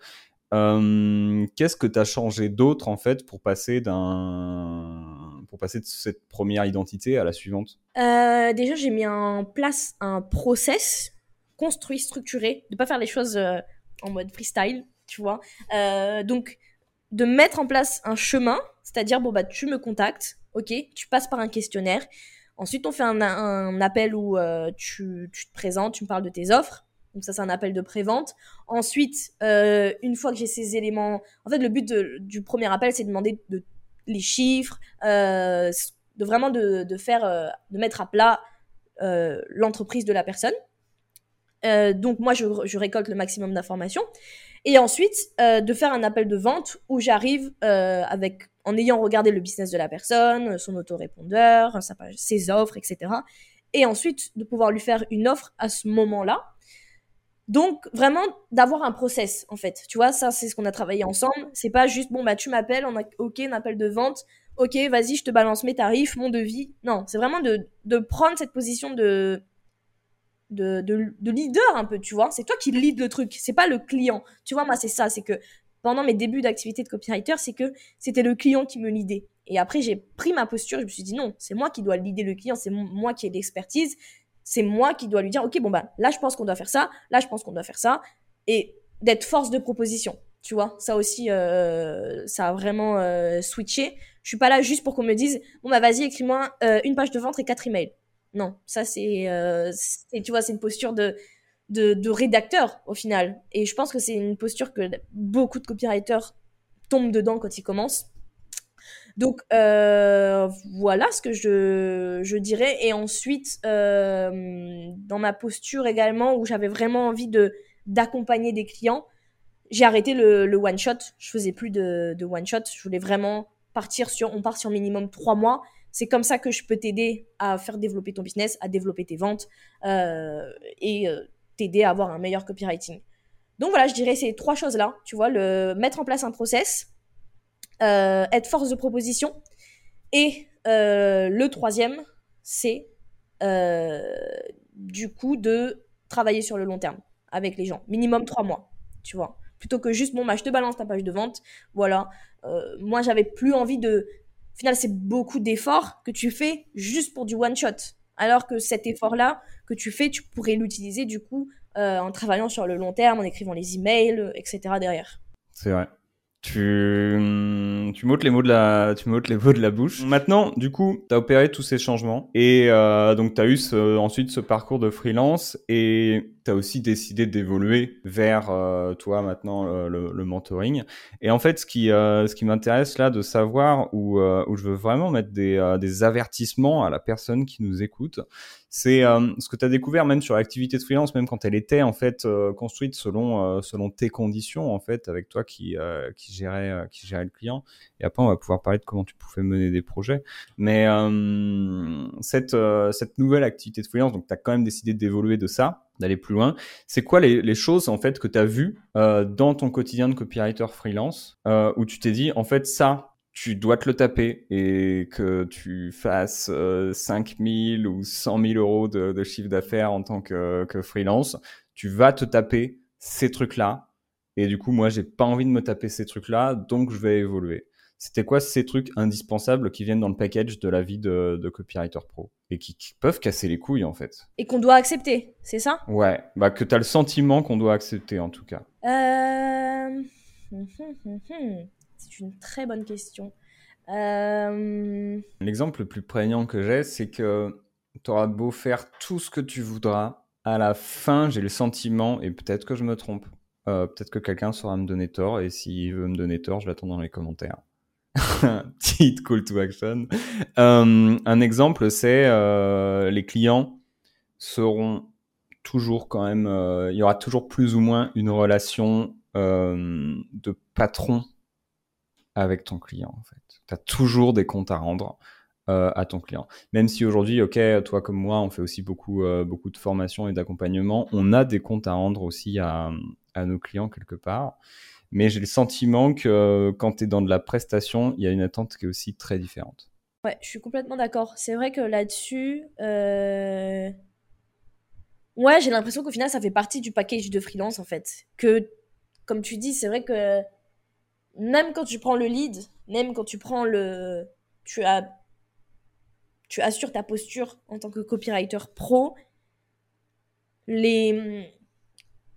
Hum, qu'est-ce que tu as changé d'autre en fait pour passer d'un pour passer de cette première identité à la suivante? Euh, Déjà, j'ai mis en place un process construit, structuré, de pas faire les choses euh, en mode freestyle, tu vois. Euh, donc, de mettre en place un chemin, c'est-à-dire bon bah tu me contactes, ok, tu passes par un questionnaire. Ensuite, on fait un, un appel où tu, tu te présentes, tu me parles de tes offres donc ça, c'est un appel de prévente. Ensuite, euh, une fois que j'ai ces éléments, en fait, le but du premier appel, c'est de demander de, les chiffres, euh, de vraiment de, faire, euh, de mettre à plat l'entreprise de la personne. donc moi, je, récolte le maximum d'informations. Et ensuite, de faire un appel de vente où j'arrive avec, en ayant regardé le business de la personne, son autorépondeur, sa ses offres, etc. Et ensuite, de pouvoir lui faire une offre à ce moment-là donc vraiment d'avoir un process en fait. Tu vois, ça c'est ce qu'on a travaillé ensemble. C'est pas juste bon bah tu m'appelles, on a ok un appel de vente, ok vas-y je te balance mes tarifs, mon devis. Non, c'est vraiment de, prendre cette position de de, de, leader un peu, tu vois. C'est toi qui lead le truc, c'est pas le client. Tu vois, moi c'est ça, c'est que pendant mes débuts d'activité de copywriter, c'est que c'était le client qui me lidait. Et après j'ai pris ma posture, je me suis dit non, c'est moi qui dois leader le client, c'est moi qui ai l'expertise, c'est moi qui dois lui dire, ok, bon bah là je pense qu'on doit faire ça, là je pense qu'on doit faire ça, et d'être force de proposition. Tu vois, ça aussi, euh, ça a vraiment euh, switché. Je suis pas là juste pour qu'on me dise, bon bah vas-y, écris-moi euh, une page de vente et quatre emails. Non, ça c'est, tu vois, c'est une posture de, de, de rédacteur au final. Et je pense que c'est une posture que beaucoup de copywriters tombent dedans quand ils commencent donc euh, voilà ce que je, je, dirais. Et ensuite, euh, dans ma posture également, où j'avais vraiment envie de d'accompagner des clients, j'ai arrêté le, one shot. Je faisais plus de, de, one shot. Je voulais vraiment partir sur, on part sur minimum trois mois. C'est comme ça que je peux t'aider à faire développer ton business, à développer tes ventes euh, et euh, t'aider à avoir un meilleur copywriting. Donc voilà, je dirais ces trois choses-là. Tu vois, le mettre en place un process, euh, être force de proposition. Et euh, le troisième, c'est euh, du coup de travailler sur le long terme avec les gens. Minimum trois mois, tu vois. Plutôt que juste, bon, bah, je te balance ta page de vente. Voilà. moi, j'avais plus envie de. Au final, c'est beaucoup d'efforts que tu fais juste pour du one shot. Alors que cet effort-là que tu fais, tu pourrais l'utiliser du coup en travaillant sur le long terme, en écrivant les emails, etc. derrière. C'est vrai. Tu, tu m'ôtes les mots de la, tu m'ôtes les mots de la bouche. Maintenant, du coup, tu as opéré tous ces changements et euh, donc tu as eu ensuite ce parcours de freelance et tu as aussi décidé d'évoluer vers euh, toi maintenant euh, le, le, mentoring. Et en fait, ce qui, euh, ce qui m'intéresse là de savoir où, euh, où je veux vraiment mettre des, des avertissements à la personne qui nous écoute, c'est euh, ce que tu as découvert même sur l'activité de freelance, même quand elle était en fait euh, construite selon euh, selon tes conditions en fait, avec toi qui qui gérait qui gérait le client. Et après, on va pouvoir parler de comment tu pouvais mener des projets. Mais cette cette nouvelle activité de freelance, donc tu as quand même décidé d'évoluer de ça, d'aller plus loin. C'est quoi les, choses en fait que tu as vues dans ton quotidien de copywriter freelance où tu t'es dit en fait ça tu dois te le taper et que tu fasses euh, 5000 ou 100 000 euros de, de chiffre d'affaires en tant que, que, freelance, tu vas te taper ces trucs-là. Et du coup, moi, j'ai pas envie de me taper ces trucs-là, donc je vais évoluer. C'était quoi ces trucs indispensables qui viennent dans le package de la vie de, de copywriter pro et qui, peuvent casser les couilles en fait? Et qu'on doit accepter, c'est ça? Ouais, bah que tu as le sentiment qu'on doit accepter en tout cas. Euh... Hum, hum, hum, c'est une très bonne question. Euh... L'exemple le plus prégnant que j'ai, c'est que t'auras beau faire tout ce que tu voudras, à la fin, j'ai le sentiment, et peut-être que je me trompe, euh, peut-être que quelqu'un saura me donner tort, et s'il veut me donner tort, je l'attends dans les commentaires. Petite call to action. Euh, un exemple, c'est euh, les clients seront toujours quand même, euh, il y aura toujours plus ou moins une relation euh, de patron avec ton client en. Tu as toujours des comptes à rendre à ton client. Même si aujourd'hui, ok, toi comme moi, on fait aussi beaucoup, beaucoup de formation et d'accompagnement, on a des comptes à rendre aussi à nos clients quelque part. Mais j'ai le sentiment que euh, quand tu es dans de la prestation, il y a une attente qui est aussi très différente. Ouais, je suis complètement d'accord. C'est vrai que là-dessus, euh, ouais, j'ai l'impression qu'au final, ça fait partie du package de freelance en fait. Que, comme tu dis, c'est vrai que même quand tu prends le lead, même quand tu prends le, tu as, tu assures ta posture en tant que copywriter pro, les,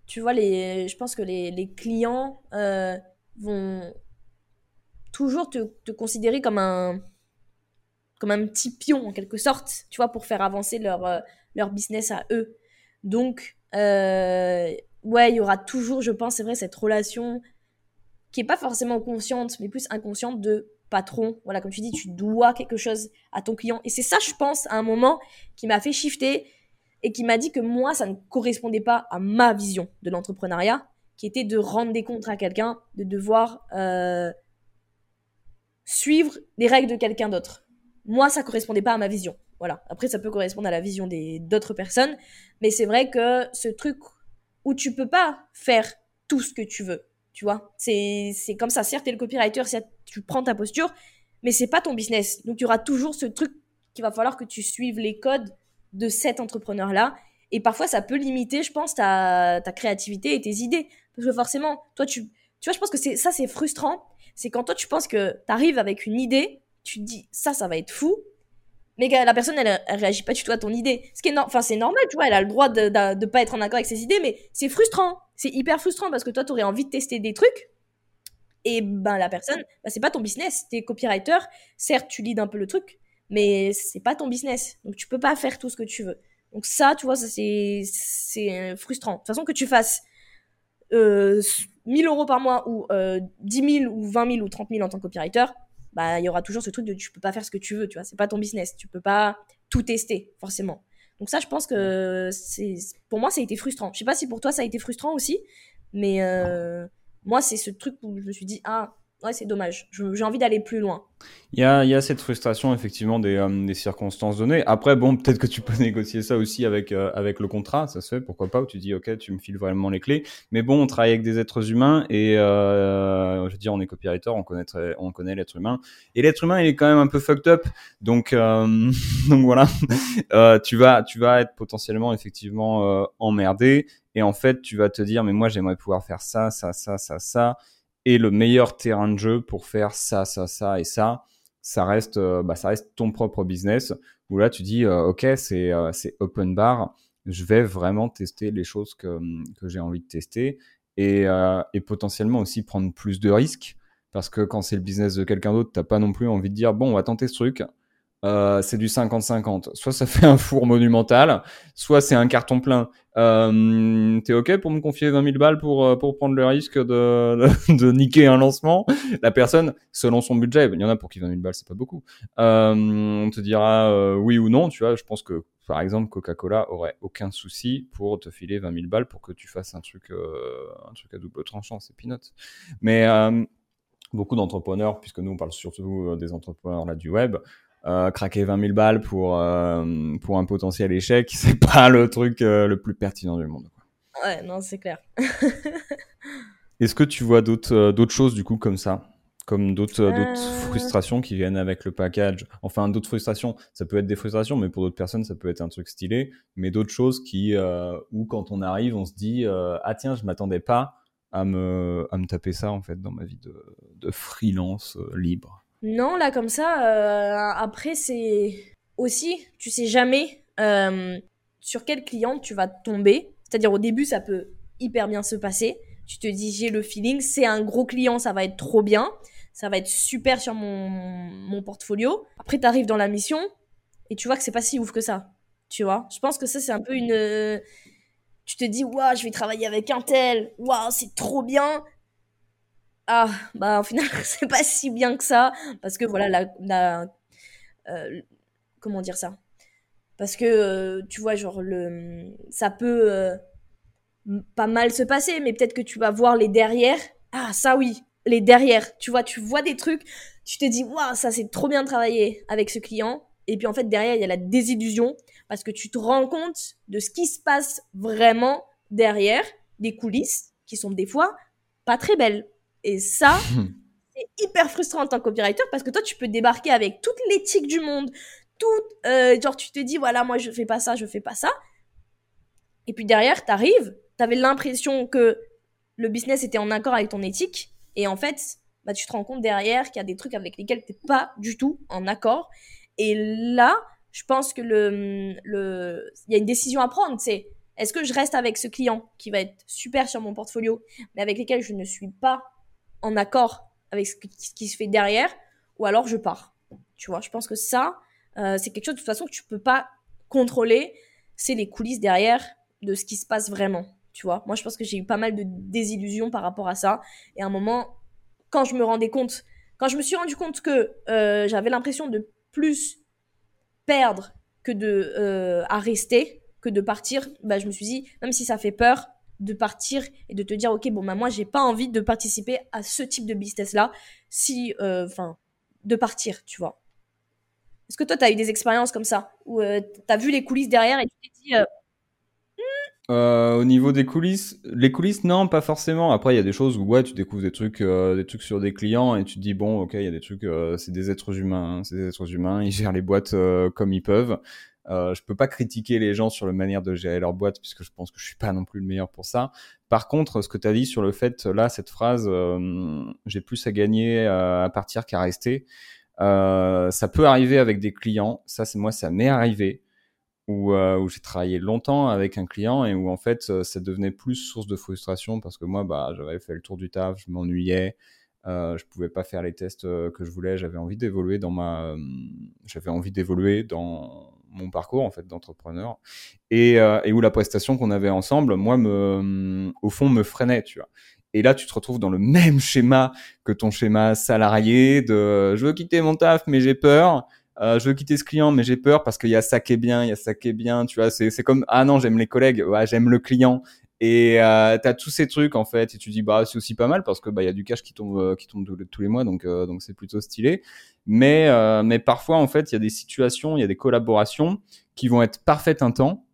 tu vois, les, je pense que les, clients euh, vont toujours te, te considérer comme un, comme un petit pion en quelque sorte, tu vois, pour faire avancer leur, euh, leur business à eux. Donc, euh, ouais, il y aura toujours, je pense, c'est vrai, cette relation qui est pas forcément consciente, mais plus inconsciente de patron. Voilà, comme tu dis, tu dois quelque chose à ton client. Et c'est ça, je pense, à un moment qui m'a fait shifter et qui m'a dit que moi, ça ne correspondait pas à ma vision de l'entrepreneuriat, qui était de rendre des comptes à quelqu'un, de devoir euh, suivre les règles de quelqu'un d'autre. Moi, ça correspondait pas à ma vision. Voilà. Après, ça peut correspondre à la vision des d'autres personnes, mais c'est vrai que ce truc où tu peux pas faire tout ce que tu veux, tu vois, c'est comme ça. Certes, t'es le copywriter, tu prends ta posture, mais c'est pas ton business. Donc, il y aura toujours ce truc qu'il va falloir que tu suives les codes de cet entrepreneur-là. Et parfois, ça peut limiter, je pense, ta, ta créativité et tes idées. Parce que forcément, toi, tu, tu vois, je pense que c'est ça, c'est frustrant. C'est quand toi, tu penses que tu arrives avec une idée, tu te dis, ça, ça va être fou. Mais la personne, elle, elle réagit pas du tout à ton idée. Ce qui est, enfin, c'est normal, tu vois, elle a le droit de, de, pas être en accord avec ses idées, mais c'est frustrant. C'est hyper frustrant parce que toi, tu aurais envie de tester des trucs. Et ben, la personne, bah, c'est pas ton business. T'es copywriter. Certes, tu leads un peu le truc, mais c'est pas ton business. Donc, tu peux pas faire tout ce que tu veux. Donc, ça, tu vois, ça, c'est, c'est frustrant. De toute façon, que tu fasses euh, 1000 euros par mois ou euh, 10 000 ou 20 000 ou 30 000 en tant que copywriter, bah, il y aura toujours ce truc de tu peux pas faire ce que tu veux, tu vois. C'est pas ton business. Tu peux pas tout tester, forcément. Donc, ça, je pense que c'est, pour moi, ça a été frustrant. Je sais pas si pour toi, ça a été frustrant aussi, mais euh, moi, c'est ce truc où je me suis dit, ah, ouais, c'est dommage. J'ai envie d'aller plus loin. Il y a, il y a cette frustration effectivement des, euh, des circonstances données. Après, bon, peut-être que tu peux négocier ça aussi avec, euh, avec le contrat, ça se fait, pourquoi pas, où tu dis, ok, tu me files vraiment les clés. Mais bon, on travaille avec des êtres humains et, euh, je veux dire, on est copywriter, on connaît, on connaît l'être humain. Et l'être humain, il est quand même un peu fucked up. Donc, euh, donc voilà, tu, vas, tu vas être potentiellement effectivement emmerdé. Et en fait, tu vas te dire, mais moi, j'aimerais pouvoir faire ça, ça, ça, ça, ça et le meilleur terrain de jeu pour faire ça, ça, ça et ça, ça reste, euh, bah, ça reste ton propre business. Où là, tu dis, euh, ok, c'est euh, c'est open bar, je vais vraiment tester les choses que, que j'ai envie de tester et, et potentiellement aussi prendre plus de risques. Parce que quand c'est le business de quelqu'un d'autre, t'as pas non plus envie de dire, bon, on va tenter ce truc. Euh, c'est du 50-50. Soit ça fait un four monumental, soit c'est un carton plein. Euh, T'es ok pour me confier 20 000 balles pour, euh, pour prendre le risque de, de, niquer un lancement? La personne, selon son budget, il y en a pour qui 20 000 balles, c'est pas beaucoup. Euh, on te dira euh, oui ou non, tu vois. Je pense que, par exemple, Coca-Cola aurait aucun souci pour te filer 20 000 balles pour que tu fasses un truc, euh, un truc à double tranchant, c'est peanuts. Mais beaucoup d'entrepreneurs, puisque nous on parle surtout des entrepreneurs là du web, euh, craquer 20 000 balles pour, euh, pour un potentiel échec, c'est pas le truc euh, le plus pertinent du monde. Ouais, non, c'est clair. Est-ce que tu vois d'autres euh, d'autres choses du coup comme ça? Comme d'autres d'autres frustrations qui viennent avec le package? Enfin, d'autres frustrations, ça peut être des frustrations, mais pour d'autres personnes, ça peut être un truc stylé. Mais d'autres choses qui, où quand on arrive, on se dit ah tiens, je m'attendais pas à me à me taper ça en fait dans ma vie de, de freelance libre. Non, là, comme ça, euh, après, c'est aussi, tu sais jamais euh, sur quel client tu vas tomber. C'est-à-dire, au début, ça peut hyper bien se passer. Tu te dis, j'ai le feeling, c'est un gros client, ça va être trop bien. Ça va être super sur mon, mon portfolio. Après, tu arrives dans la mission et tu vois que c'est pas si ouf que ça. Tu vois Je pense que ça, c'est un peu une. Tu te dis, waouh, je vais travailler avec un tel, waouh, c'est trop bien. Ah, bah, au final, c'est pas si bien que ça. Parce que voilà, la. euh, comment dire ça? Parce que, euh, tu vois, genre, le, ça peut euh, pas mal se passer, mais peut-être que tu vas voir les derrière. Ah, ça oui, les derrière. Tu vois, tu vois des trucs, tu te dis, waouh, ça c'est trop bien de travailler avec ce client. Et puis en fait, derrière, il y a la désillusion parce que tu te rends compte de ce qui se passe vraiment derrière des coulisses qui sont des fois pas très belles. Et ça, c'est hyper frustrant en tant que copywriter parce que toi, tu peux débarquer avec toute l'éthique du monde, tout, euh, genre tu te dis, voilà, moi je fais pas ça, je fais pas ça. Et puis derrière, t'arrives, t'avais l'impression que le business était en accord avec ton éthique. Et en fait, bah, tu te rends compte derrière qu'il y a des trucs avec lesquels t'es pas du tout en accord. Et là, je pense que le, le, il y a une décision à prendre. C'est est-ce que je reste avec ce client qui va être super sur mon portfolio, mais avec lequel je ne suis pas en accord avec ce, qui se fait derrière, ou alors je pars. Tu vois, je pense que ça, euh, c'est quelque chose de toute façon que tu peux pas contrôler. C'est les coulisses derrière de ce qui se passe vraiment. Tu vois, moi je pense que j'ai eu pas mal de désillusions par rapport à ça. Et à un moment, quand je me rendais compte, quand je me suis rendu compte que euh, j'avais l'impression de plus perdre que de euh, à rester, que de partir, bah, je me suis dit, même si ça fait peur, de partir et de te dire, ok, bon, bah, moi, j'ai pas envie de participer à ce type de business-là, si, euh, enfin, de partir, tu vois. Est-ce que toi, tu as eu des expériences comme ça, où euh, tu as vu les coulisses derrière et tu t'es dit, euh, au niveau des coulisses, les coulisses, non, pas forcément. Après, il y a des choses où ouais, tu découvres des trucs, euh, des trucs sur des clients et tu te dis bon, ok, il y a des trucs, euh, c'est des êtres humains, hein, c'est des êtres humains, ils gèrent les boîtes comme ils peuvent. Je peux pas critiquer les gens sur la manière de gérer leur boîte puisque je pense que je suis pas non plus le meilleur pour ça. Par contre, ce que tu as dit sur le fait, là, cette phrase, j'ai plus à gagner à partir qu'à rester. ça peut arriver avec des clients. Ça, c'est moi, ça m'est arrivé où, euh, j'ai travaillé longtemps avec un client et où en fait euh, ça devenait plus source de frustration parce que moi bah j'avais fait le tour du taf, je m'ennuyais, euh, je pouvais pas faire les tests euh, que je voulais, j'avais envie d'évoluer dans ma j'avais envie d'évoluer dans mon parcours en fait d'entrepreneur et, et où la prestation qu'on avait ensemble moi me au fond me freinait tu vois et là, tu te retrouves dans le même schéma que ton schéma salarié de je veux quitter mon taf, mais j'ai peur. Euh, je veux quitter ce client, mais j'ai peur parce qu'il y a ça qui est bien, il y a ça qui est bien, tu vois. C'est, comme, ah non, j'aime les collègues, j'aime le client. Et euh, tu as tous ces trucs en fait, et tu dis bah c'est aussi pas mal parce que bah il y a du cash qui tombe euh, qui tombe tous les mois, donc euh, donc c'est plutôt stylé. Mais mais parfois en fait il y a des situations, il y a des collaborations qui vont être parfaites un temps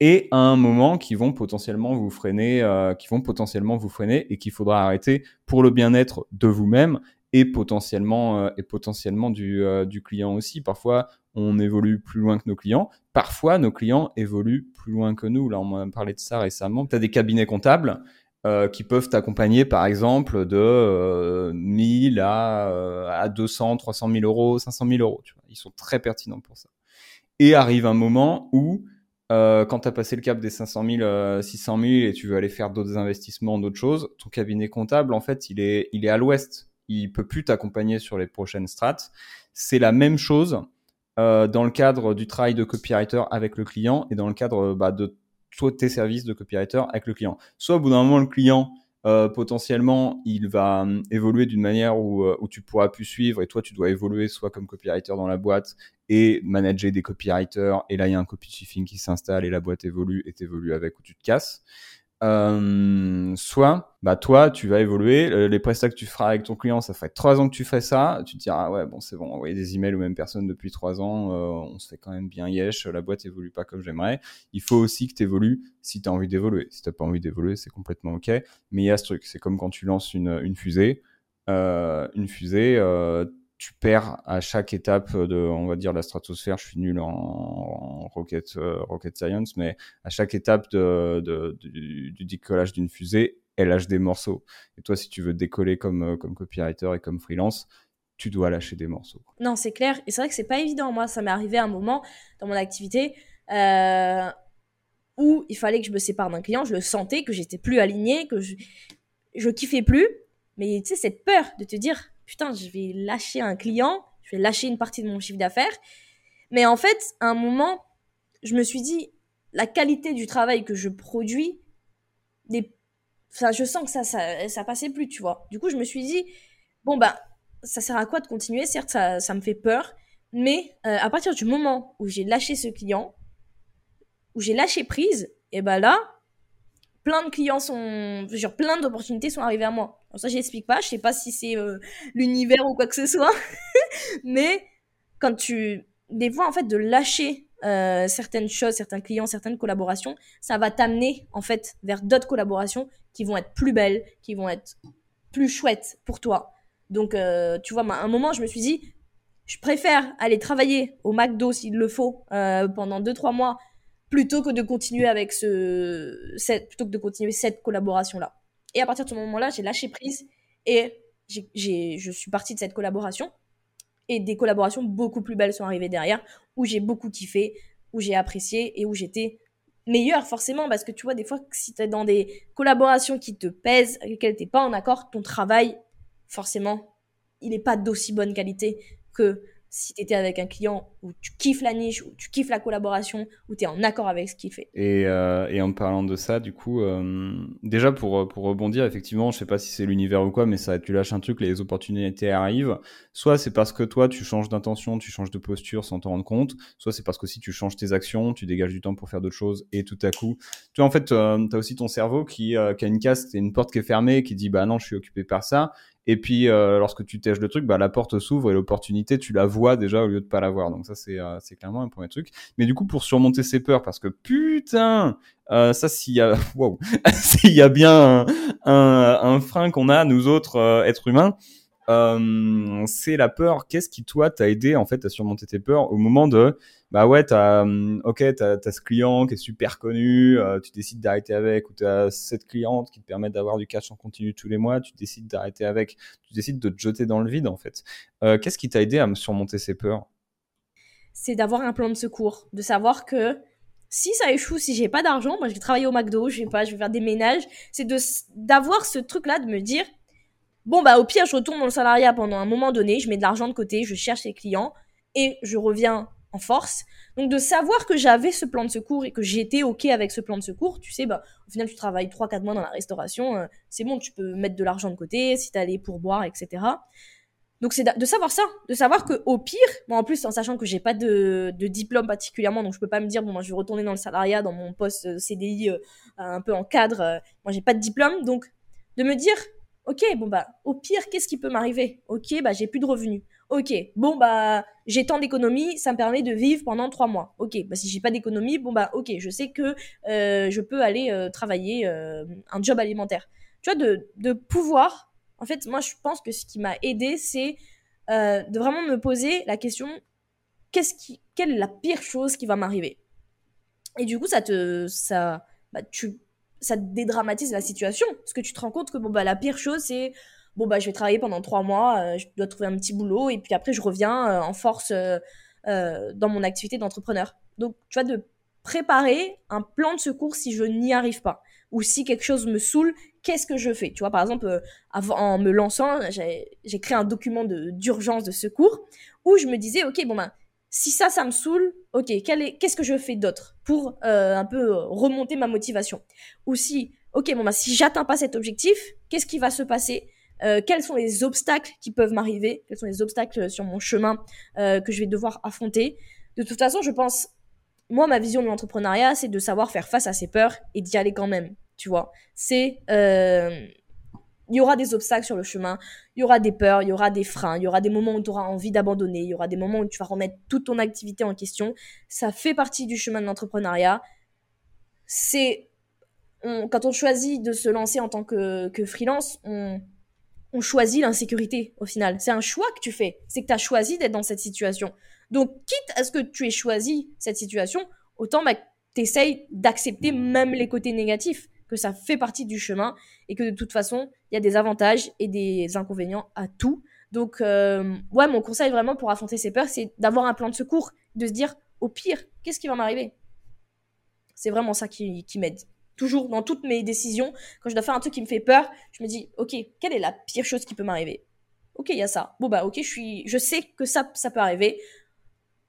et à un moment qui vont potentiellement vous freiner, qui vont potentiellement vous freiner et qu'il faudra arrêter pour le bien-être de vous-même et potentiellement euh, et potentiellement du, euh, du client aussi. Parfois, on évolue plus loin que nos clients. Parfois, nos clients évoluent plus loin que nous. Là, on m'a parlé de ça récemment. Tu as des cabinets comptables euh, qui peuvent t'accompagner, par exemple, de euh, 1000 à, à 200, 300 000 euros, 500 000 euros. Tu vois. Ils sont très pertinents pour ça. Et arrive un moment où, euh, quand tu as passé le cap des 500 000, 600 000 et tu veux aller faire d'autres investissements, d'autres choses, ton cabinet comptable, en fait, il est, à l'ouest il peut plus t'accompagner sur les prochaines strats. C'est la même chose euh, dans le cadre du travail de copywriter avec le client et dans le cadre bah, de toi tes services de copywriter avec le client. Soit au bout d'un moment le client euh, potentiellement il va euh, évoluer d'une manière où, euh, où tu pourras plus suivre et toi tu dois évoluer soit comme copywriter dans la boîte et manager des copywriters et là il y a un copy qui s'installe et la boîte évolue et t'évolues avec ou tu te casses. Euh, soit bah toi tu vas évoluer euh, les prestats que tu feras avec ton client ça ferait trois ans que tu fais ça tu te diras ah ouais bon c'est bon envoyer des emails aux mêmes personnes depuis trois ans euh, on se fait quand même bien yesh la boîte évolue pas comme j'aimerais. Il faut aussi que tu évolues si tu as envie d'évoluer. Si t'as pas envie d'évoluer c'est complètement ok mais il y a ce truc c'est comme quand tu lances une fusée une fusée tu perds à chaque étape de, on va dire, la stratosphère. Je suis nul en, rocket, euh, rocket science, mais à chaque étape du, décollage d'une fusée, elle lâche des morceaux. Et toi, si tu veux décoller comme, euh, comme copywriter et comme freelance, tu dois lâcher des morceaux. Non, c'est clair. Et c'est vrai que c'est pas évident. Moi, ça m'est arrivé à un moment dans mon activité euh, où il fallait que je me sépare d'un client. Je le sentais, que j'étais plus aligné, que je, je kiffais plus. Mais tu sais, cette peur de te dire, putain, je vais lâcher un client, je vais lâcher une partie de mon chiffre d'affaires. Mais en fait, à un moment, je me suis dit, la qualité du travail que je produis, enfin, je sens que ça, ça, ça passait plus, tu vois. Du coup, je me suis dit, bon, bah, ça sert à quoi de continuer? Certes, ça, ça me fait peur, mais euh, à partir du moment où j'ai lâché ce client, où j'ai lâché prise, et ben là, plein de clients sont, genre plein d'opportunités sont arrivées à moi. Alors ça, j'explique pas. Je sais pas si c'est euh, l'univers ou quoi que ce soit, mais quand tu, des fois en fait, de lâcher euh, certaines choses, certains clients, certaines collaborations, ça va t'amener en fait vers d'autres collaborations qui vont être plus belles, qui vont être plus chouettes pour toi. Donc, euh, tu vois, à un moment, je me suis dit, je préfère aller travailler au McDo s'il le faut pendant 2-3 mois plutôt que de continuer avec ce, cette, plutôt que de continuer cette collaboration-là. Et à partir de ce moment-là, j'ai lâché prise et j'ai, je suis partie de cette collaboration. Et des collaborations beaucoup plus belles sont arrivées derrière, où j'ai beaucoup kiffé, où j'ai apprécié et où j'étais meilleure forcément parce que tu vois des fois si tu es dans des collaborations qui te pèsent avec lesquelles tu pas en accord ton travail forcément il n'est pas d'aussi bonne qualité que si tu étais avec un client où tu kiffes la niche, où tu kiffes la collaboration, où tu es en accord avec ce qu'il fait. Et, euh, en parlant de ça, du coup, euh, déjà pour, pour rebondir, effectivement, je sais pas si c'est l'univers ou quoi, mais ça, tu lâches un truc, les opportunités arrivent. Soit c'est parce que toi, tu changes d'intention, tu changes de posture sans t'en rendre compte. Soit c'est parce que si tu changes tes actions, tu dégages du temps pour faire d'autres choses et tout à coup, tu en fait, euh, tu as aussi ton cerveau qui, qui a une casse, et une porte qui est fermée, qui dit, bah non, je suis occupé par ça. Et puis, euh, lorsque tu tèches le truc, bah, la porte s'ouvre et l'opportunité, tu la vois déjà au lieu de pas la voir. Donc ça, c'est euh, clairement un premier truc. Mais du coup, pour surmonter ces peurs, parce que putain, euh, ça, s'il y a, wow, s'il y a bien un, un, un frein qu'on a, nous autres euh, êtres humains, euh, c'est la peur. Qu'est-ce qui, toi, t'a aidé en fait à surmonter tes peurs au moment de, bah ouais, t'as, hum, ok, t'as as ce client qui est super connu, euh, tu décides d'arrêter avec, ou t'as cette cliente qui te permet d'avoir du cash en continu tous les mois, tu décides d'arrêter avec, tu décides de te jeter dans le vide en fait. Euh, qu'est-ce qui t'a aidé à me surmonter ces peurs? C'est d'avoir un plan de secours, de savoir que si ça échoue, si j'ai pas d'argent, moi je vais travailler au McDo, je vais pas, je vais faire des ménages. C'est de d'avoir ce truc-là, de me dire, Bon, bah, au pire, je retourne dans le salariat pendant un moment donné, je mets de l'argent de côté, je cherche les clients et je reviens en force. Donc, de savoir que j'avais ce plan de secours et que j'étais OK avec ce plan de secours, tu sais, bah, au final, tu travailles 3-4 mois dans la restauration, euh, c'est bon, tu peux mettre de l'argent de côté si t'as les pourboires, etc. Donc, c'est de savoir ça, de savoir que au pire, bon, en plus, en sachant que j'ai pas de, diplôme particulièrement, donc je peux pas me dire, bon, moi, je vais retourner dans le salariat, dans mon poste euh, CDI, euh, un peu en cadre, moi, j'ai pas de diplôme, donc de me dire, Ok, bon bah, au pire, qu'est-ce qui peut m'arriver? Ok, bah j'ai plus de revenus. Ok, bon bah j'ai tant d'économies, ça me permet de vivre pendant trois mois. Ok, bah si j'ai pas d'économie, bon bah ok, je sais que euh, je peux aller euh, travailler euh, un job alimentaire. Tu vois, de, pouvoir. En fait, moi je pense que ce qui m'a aidé, c'est de vraiment me poser la question qu'est-ce qui, quelle est la pire chose qui va m'arriver? Et du coup, ça te, ça, bah, tu ça dédramatise la situation parce que tu te rends compte que bon bah la pire chose c'est bon bah je vais travailler pendant trois mois, euh, je dois trouver un petit boulot et puis après je reviens euh, en force euh, dans mon activité d'entrepreneur. Donc tu vois de préparer un plan de secours si je n'y arrive pas ou si quelque chose me saoule, qu'est-ce que je fais? Tu vois par exemple avant en me lançant, j'ai créé un document d'urgence de, secours où je me disais OK bon bah si ça, ça me saoule, ok, qu'est-ce que je fais d'autre pour euh, un peu euh, remonter ma motivation? Ou si, ok, bon bah si j'atteins pas cet objectif, qu'est-ce qui va se passer? Euh, Quels sont les obstacles qui peuvent m'arriver? Quels sont les obstacles sur mon chemin que je vais devoir affronter? De toute façon, je pense, moi, ma vision de l'entrepreneuriat, c'est de savoir faire face à ses peurs et d'y aller quand même. Tu vois, c'est il y aura des obstacles sur le chemin, il y aura des peurs, il y aura des freins, il y aura des moments où tu auras envie d'abandonner, il y aura des moments où tu vas remettre toute ton activité en question. Ça fait partie du chemin de l'entrepreneuriat. C'est quand on choisit de se lancer en tant que, freelance, on, on choisit l'insécurité au final. C'est un choix que tu fais. C'est que tu as choisi d'être dans cette situation. Donc, quitte à ce que tu aies choisi cette situation, autant bah, tu essayes d'accepter même les côtés négatifs que ça fait partie du chemin et que de toute façon, il y a des avantages et des inconvénients à tout. Donc, euh, ouais, mon conseil vraiment pour affronter ces peurs, c'est d'avoir un plan de secours, de se dire, au pire, qu'est-ce qui va m'arriver? C'est vraiment ça qui, m'aide. Toujours dans toutes mes décisions, quand je dois faire un truc qui me fait peur, je me dis, ok, quelle est la pire chose qui peut m'arriver? Ok, il y a ça. Bon bah ok, je suis, je sais que ça, ça peut arriver.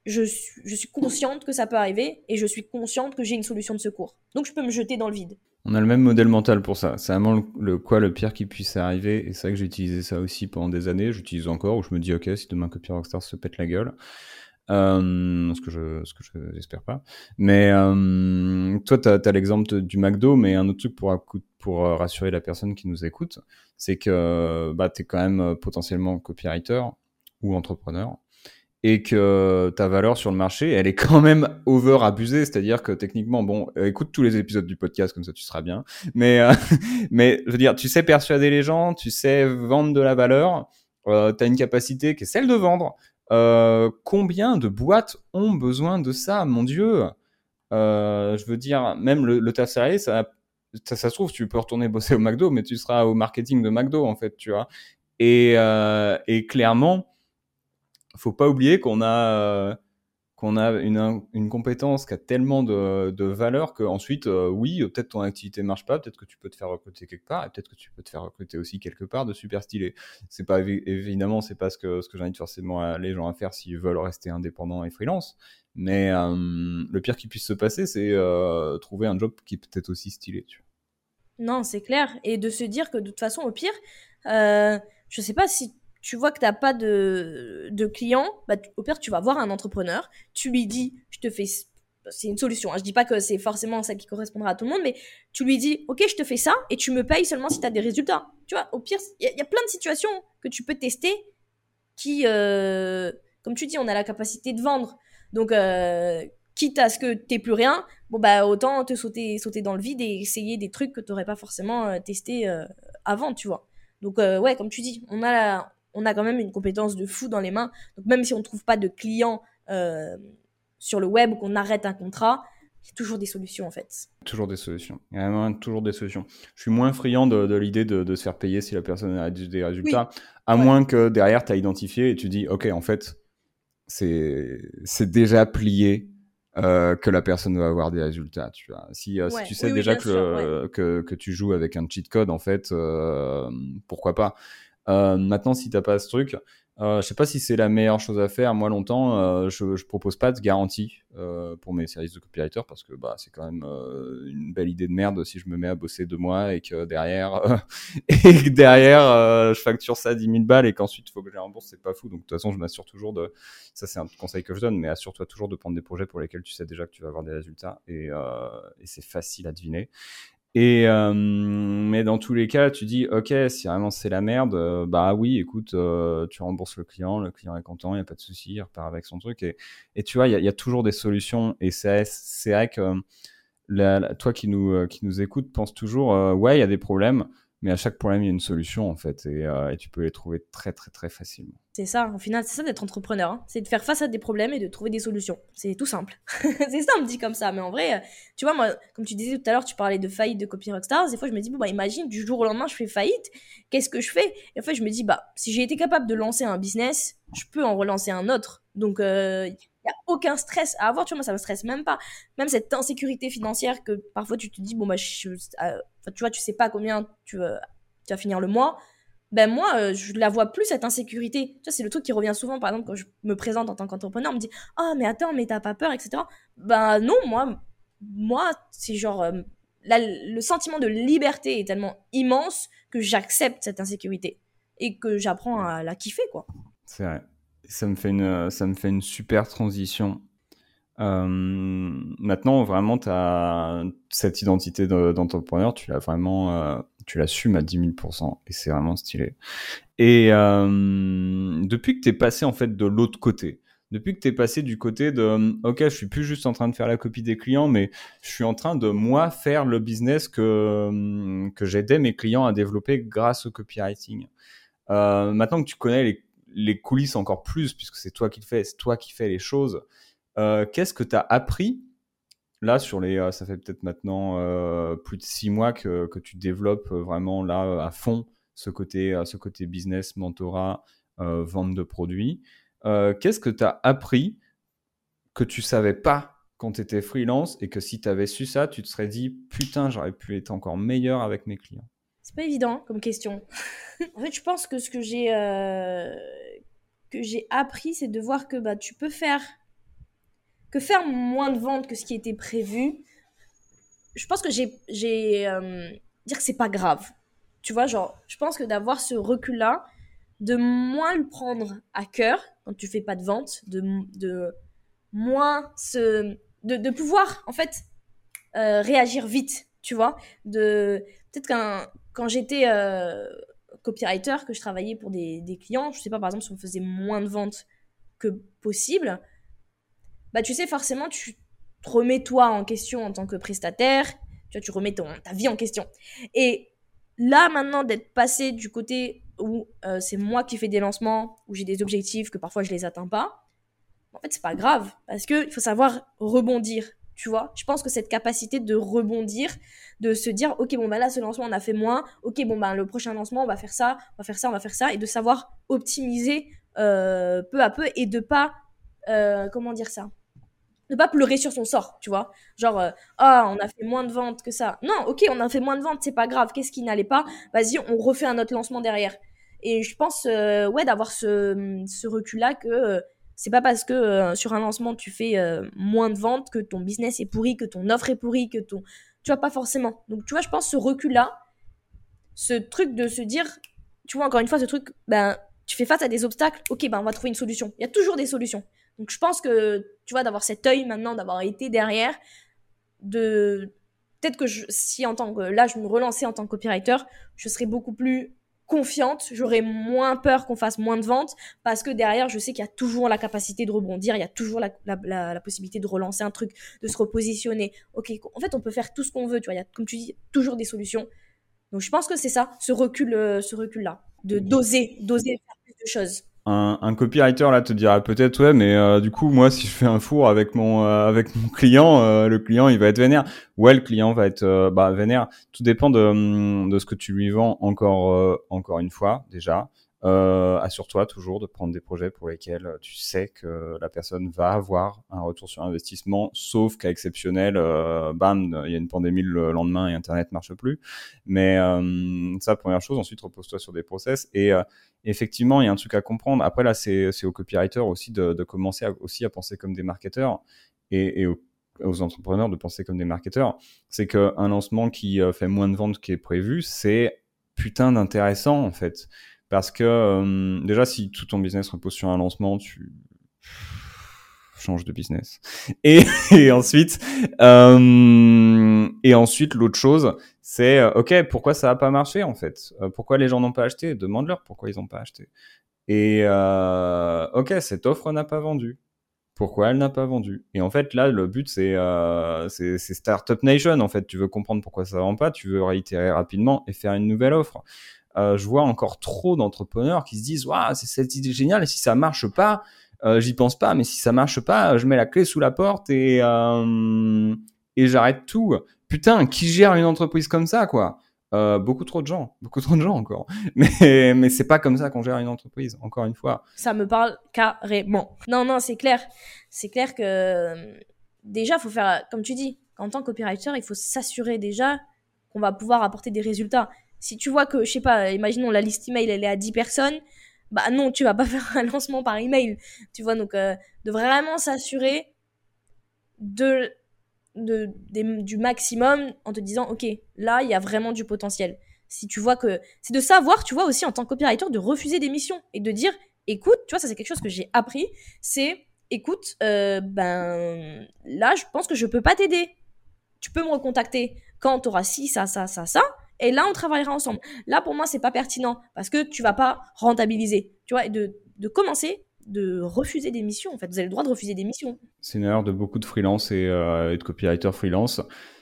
je je suis consciente que ça peut arriver et je suis consciente que j'ai une solution de secours. Donc je peux me jeter dans le vide. On a le même modèle mental pour ça. C'est vraiment le, quoi le pire qui puisse arriver. Et c'est vrai que j'ai utilisé ça aussi pendant des années. J'utilise encore où je me dis, ok, si demain Copy Rockstar se pète la gueule, euh, ce que je, ce que je, j'espère pas. Mais euh, toi, tu as, l'exemple du McDo, mais un autre truc pour, pour euh, rassurer la personne qui nous écoute, c'est que bah, tu es quand même potentiellement copywriter ou entrepreneur et que ta valeur sur le marché, elle est quand même over abusée, c'est-à-dire que techniquement, bon, écoute tous les épisodes du podcast comme ça tu seras bien, mais mais je veux dire, tu sais persuader les gens, tu sais vendre de la valeur, euh, tu as une capacité qui est celle de vendre, euh, combien de boîtes ont besoin de ça, mon Dieu? Euh, Je veux dire, même le, le taf salarié, ça, ça, ça, se trouve, tu peux retourner bosser au McDo, mais tu seras au marketing de McDo, en fait, tu vois. Et, euh, et clairement, faut pas oublier qu'on a qu'on a une, une, compétence qui a tellement de, de valeur que ensuite, euh, oui, peut-être ton activité marche pas, peut-être que tu peux te faire recruter quelque part, et peut-être que tu peux te faire recruter aussi quelque part de super stylé. C'est pas évidemment, c'est pas ce que ce que j'invite forcément les gens à faire s'ils veulent rester indépendants et freelance. Mais euh, le pire qui puisse se passer, c'est euh, trouver un job qui peut-être aussi stylé. Tu. Non, c'est clair, et de se dire que de toute façon, au pire, je sais pas si tu vois que tu n'as pas de, de clients, bah, au pire, tu vas voir un entrepreneur, tu lui dis, je te fais, c'est une solution, hein, je dis pas que c'est forcément ça qui correspondra à tout le monde, mais tu lui dis, ok, je te fais ça, et tu me payes seulement si tu as des résultats. Tu vois, au pire, il y, a plein de situations que tu peux tester qui, euh, comme tu dis, on a la capacité de vendre. Donc, euh, quitte à ce que tu plus rien, bon, bah, autant te sauter, sauter dans le vide et essayer des trucs que tu n'aurais pas forcément euh, testé avant, tu vois. Donc, ouais, comme tu dis, on a la, on a quand même une compétence de fou dans les mains. Donc même si on ne trouve pas de clients euh, sur le web ou qu'on arrête un contrat, il y a toujours des solutions en fait. Toujours des solutions. Il y a vraiment toujours des solutions. Je suis moins friand de, l'idée de, se faire payer si la personne a des résultats, à moins que derrière tu as identifié et tu dis, ok, en fait, c'est déjà plié. Euh, que la personne va avoir des résultats. Tu vois. Si, euh, si tu sais déjà que, que, que, tu joues avec un cheat code, en fait, pourquoi pas euh, maintenant, si t'as pas ce truc, euh, je sais pas si c'est la meilleure chose à faire. Moi, longtemps, euh, je, je propose pas de garantie euh, pour mes services de copywriter parce que bah, c'est quand même une belle idée de merde si je me mets à bosser deux mois et que derrière, et que derrière, je facture ça 10 000 balles et qu'ensuite il faut que je les rembourse. C'est pas fou. Donc de toute façon, je m'assure toujours de. Ça, c'est un conseil que je donne, mais assure-toi toujours de prendre des projets pour lesquels tu sais déjà que tu vas avoir des résultats et c'est facile à deviner. Et euh, mais dans tous les cas, tu dis ok, si vraiment c'est la merde, euh, bah oui, écoute, euh, tu rembourses le client, le client est content, il y a pas de souci, il repart avec son truc. Et, tu vois, il y a, toujours des solutions. Et c'est vrai que la, toi qui nous qui nous écoute pense toujours ouais, il y a des problèmes, mais à chaque problème, il y a une solution en fait, et, euh, et tu peux les trouver très très très facilement. C'est ça, au final, c'est ça d'être entrepreneur, hein. c'est de faire face à des problèmes et de trouver des solutions. C'est tout simple. c'est simple dit comme ça, mais en vrai, euh, tu vois, moi, comme tu disais tout à l'heure, tu parlais de faillite de Copy Rockstars, des fois je me dis, bon bah imagine, du jour au lendemain, je fais faillite, qu'est-ce que je fais? Et en fait, je me dis, bah si j'ai été capable de lancer un business, je peux en relancer un autre. Donc, euh, aucun stress à avoir, tu vois, moi ça me stresse même pas. Même cette insécurité financière que parfois tu te dis, bon bah, euh, tu vois, tu sais pas combien tu, tu vas finir le mois. Ben moi, euh, je la vois plus cette insécurité. Tu vois, c'est le truc qui revient souvent, par exemple, quand je me présente en tant qu'entrepreneur, on me dit, oh, mais attends, mais t'as pas peur, etc. Ben non, moi, moi, c'est genre, euh, le sentiment de liberté est tellement immense que j'accepte cette insécurité et que j'apprends à la kiffer, quoi. C'est vrai ça me fait une, ça me fait une super transition. Euh, maintenant, vraiment, tu as cette identité d'entrepreneur, tu l'as vraiment, euh, tu l'assumes à 10 000%, et c'est vraiment stylé. Et euh, depuis que tu es passé en fait de l'autre côté, depuis que tu es passé du côté de OK, je suis plus juste en train de faire la copie des clients, mais je suis en train de moi faire le business que, que j'aidais mes clients à développer grâce au copywriting. Euh, maintenant que tu connais les les coulisses encore plus, puisque c'est toi qui le fais, c'est toi qui fais les choses. Euh, qu'est-ce que tu as appris là sur les. Euh, ça fait peut-être maintenant euh, plus de six mois que, que tu développes vraiment là à fond ce côté, ce côté business, mentorat, vente de produits. Qu'est-ce que tu as appris que tu savais pas quand tu étais freelance et que si tu avais su ça, tu te serais dit putain, j'aurais pu être encore meilleur avec mes clients? C'est pas évident comme question. en fait, je pense que ce que j'ai euh, que j'ai appris, c'est de voir que bah tu peux faire que faire moins de ventes que ce qui était prévu, je pense que j'ai. euh, dire que c'est pas grave. Tu vois, genre, je pense que d'avoir ce recul-là, de moins le prendre à cœur quand tu fais pas de vente, de, de moins se. De, de pouvoir, en fait, euh, réagir vite, tu vois. De. Peut-être qu'un. Quand j'étais euh, copywriter, que je travaillais pour des, clients, je sais pas, par exemple, si on faisait moins de ventes que possible, bah tu sais, forcément, tu te remets toi en question en tant que prestataire, tu vois, tu remets ta vie en question. Et là, maintenant, d'être passé du côté où euh, c'est moi qui fais des lancements, où j'ai des objectifs que parfois je les atteins pas, en fait, c'est pas grave, parce qu'il faut savoir rebondir, tu vois. Je pense que cette capacité de rebondir, de se dire, ok, bon, bah là, ce lancement, on a fait moins, ok, bon, bah le prochain lancement, on va faire ça, on va faire ça, on va faire ça, et de savoir optimiser euh, peu à peu et de pas, euh, comment dire ça? Ne pas pleurer sur son sort, tu vois. Genre, euh, ah, on a fait moins de ventes que ça. Non, ok, on a fait moins de ventes, c'est pas grave. Qu'est-ce qui n'allait pas? Vas-y, on refait un autre lancement derrière. Et je pense, ouais, d'avoir ce, recul-là que c'est pas parce que sur un lancement tu fais moins de ventes que ton business est pourri, que ton offre est pourrie, que ton. Tu vois, pas forcément. Donc, tu vois, je pense ce recul-là, ce truc de se dire, tu vois, encore une fois, ce truc, ben, tu fais face à des obstacles, ok, ben, on va trouver une solution. Il y a toujours des solutions. Donc je pense que, tu vois, d'avoir cet œil maintenant, d'avoir été derrière, de... Peut-être que si en tant que... Là, je me relançais en tant que copywriter, je serais beaucoup plus confiante, j'aurais moins peur qu'on fasse moins de ventes parce que derrière, je sais qu'il y a toujours la capacité de rebondir, il y a toujours la, la, possibilité de relancer un truc, de se repositionner. Ok, en fait, on peut faire tout ce qu'on veut, tu vois, il y a, comme tu dis, toujours des solutions. Donc, je pense que c'est ça, ce recul, euh, ce recul-là, de doser, doser faire plus de choses un, un, copywriter là te dira peut-être ouais mais euh, du coup moi si je fais un four avec mon euh, avec mon client euh, le client il va être vénère. Ouais le client va être bah vénère. Tout dépend de, de ce que tu lui vends encore encore une fois déjà euh, assure-toi toujours de prendre des projets pour lesquels tu sais que la personne va avoir un retour sur investissement, sauf cas exceptionnel, euh, bam, il y a une pandémie le lendemain et Internet marche plus. Mais euh, ça, première chose. Ensuite, repose-toi sur des process. Et euh, effectivement, il y a un truc à comprendre. Après, là, c'est aux copywriters aussi de, de commencer aussi à penser comme des marketeurs et, aux, entrepreneurs de penser comme des marketeurs. C'est qu'un lancement qui fait moins de ventes qui est prévu, c'est putain d'intéressant en fait. Parce que euh, déjà, si tout ton business repose sur un lancement, tu changes de business. Et, et ensuite, euh, et ensuite, l'autre chose, c'est euh, ok, pourquoi ça a pas marché en fait? Pourquoi les gens n'ont pas acheté? Demande-leur pourquoi ils n'ont pas acheté. Et euh, ok, cette offre n'a pas vendu. Pourquoi elle n'a pas vendu? Et en fait, là, le but, c'est euh, Startup Nation. En fait, tu veux comprendre pourquoi ça vend pas, tu veux réitérer rapidement et faire une nouvelle offre. Euh, je vois encore trop d'entrepreneurs qui se disent waouh c'est cette idée géniale et si ça marche pas euh, j'y pense pas mais si ça marche pas je mets la clé sous la porte et euh, et j'arrête tout putain qui gère une entreprise comme ça quoi? Beaucoup trop de gens, beaucoup trop de gens encore. Mais, mais c'est pas comme ça qu'on gère une entreprise, encore une fois. Ça me parle carrément. Non, non, c'est clair. C'est clair que déjà, faut faire, comme tu dis, en tant que copywriter, il faut s'assurer déjà qu'on va pouvoir apporter des résultats. Si tu vois que, je sais pas, imaginons la liste email, elle est à 10 personnes, bah non, tu vas pas faire un lancement par email. Tu vois, donc euh, de vraiment s'assurer de, de, du maximum en te disant, ok, là, il y a vraiment du potentiel. Si tu vois que. C'est de savoir, tu vois, aussi en tant que copywriter, de refuser des missions et de dire, écoute, tu vois, ça c'est quelque chose que j'ai appris, c'est, écoute, euh, ben là, je pense que je peux pas t'aider. Tu peux me recontacter quand tu auras ci, ça, ça, ça, ça et là on travaillera ensemble. Là pour moi c'est pas pertinent parce que tu vas pas rentabiliser, tu vois, et de, de commencer de refuser des missions en fait. Vous avez le droit de refuser des missions. C'est une erreur de beaucoup de freelance et, euh, et de copywriter freelance.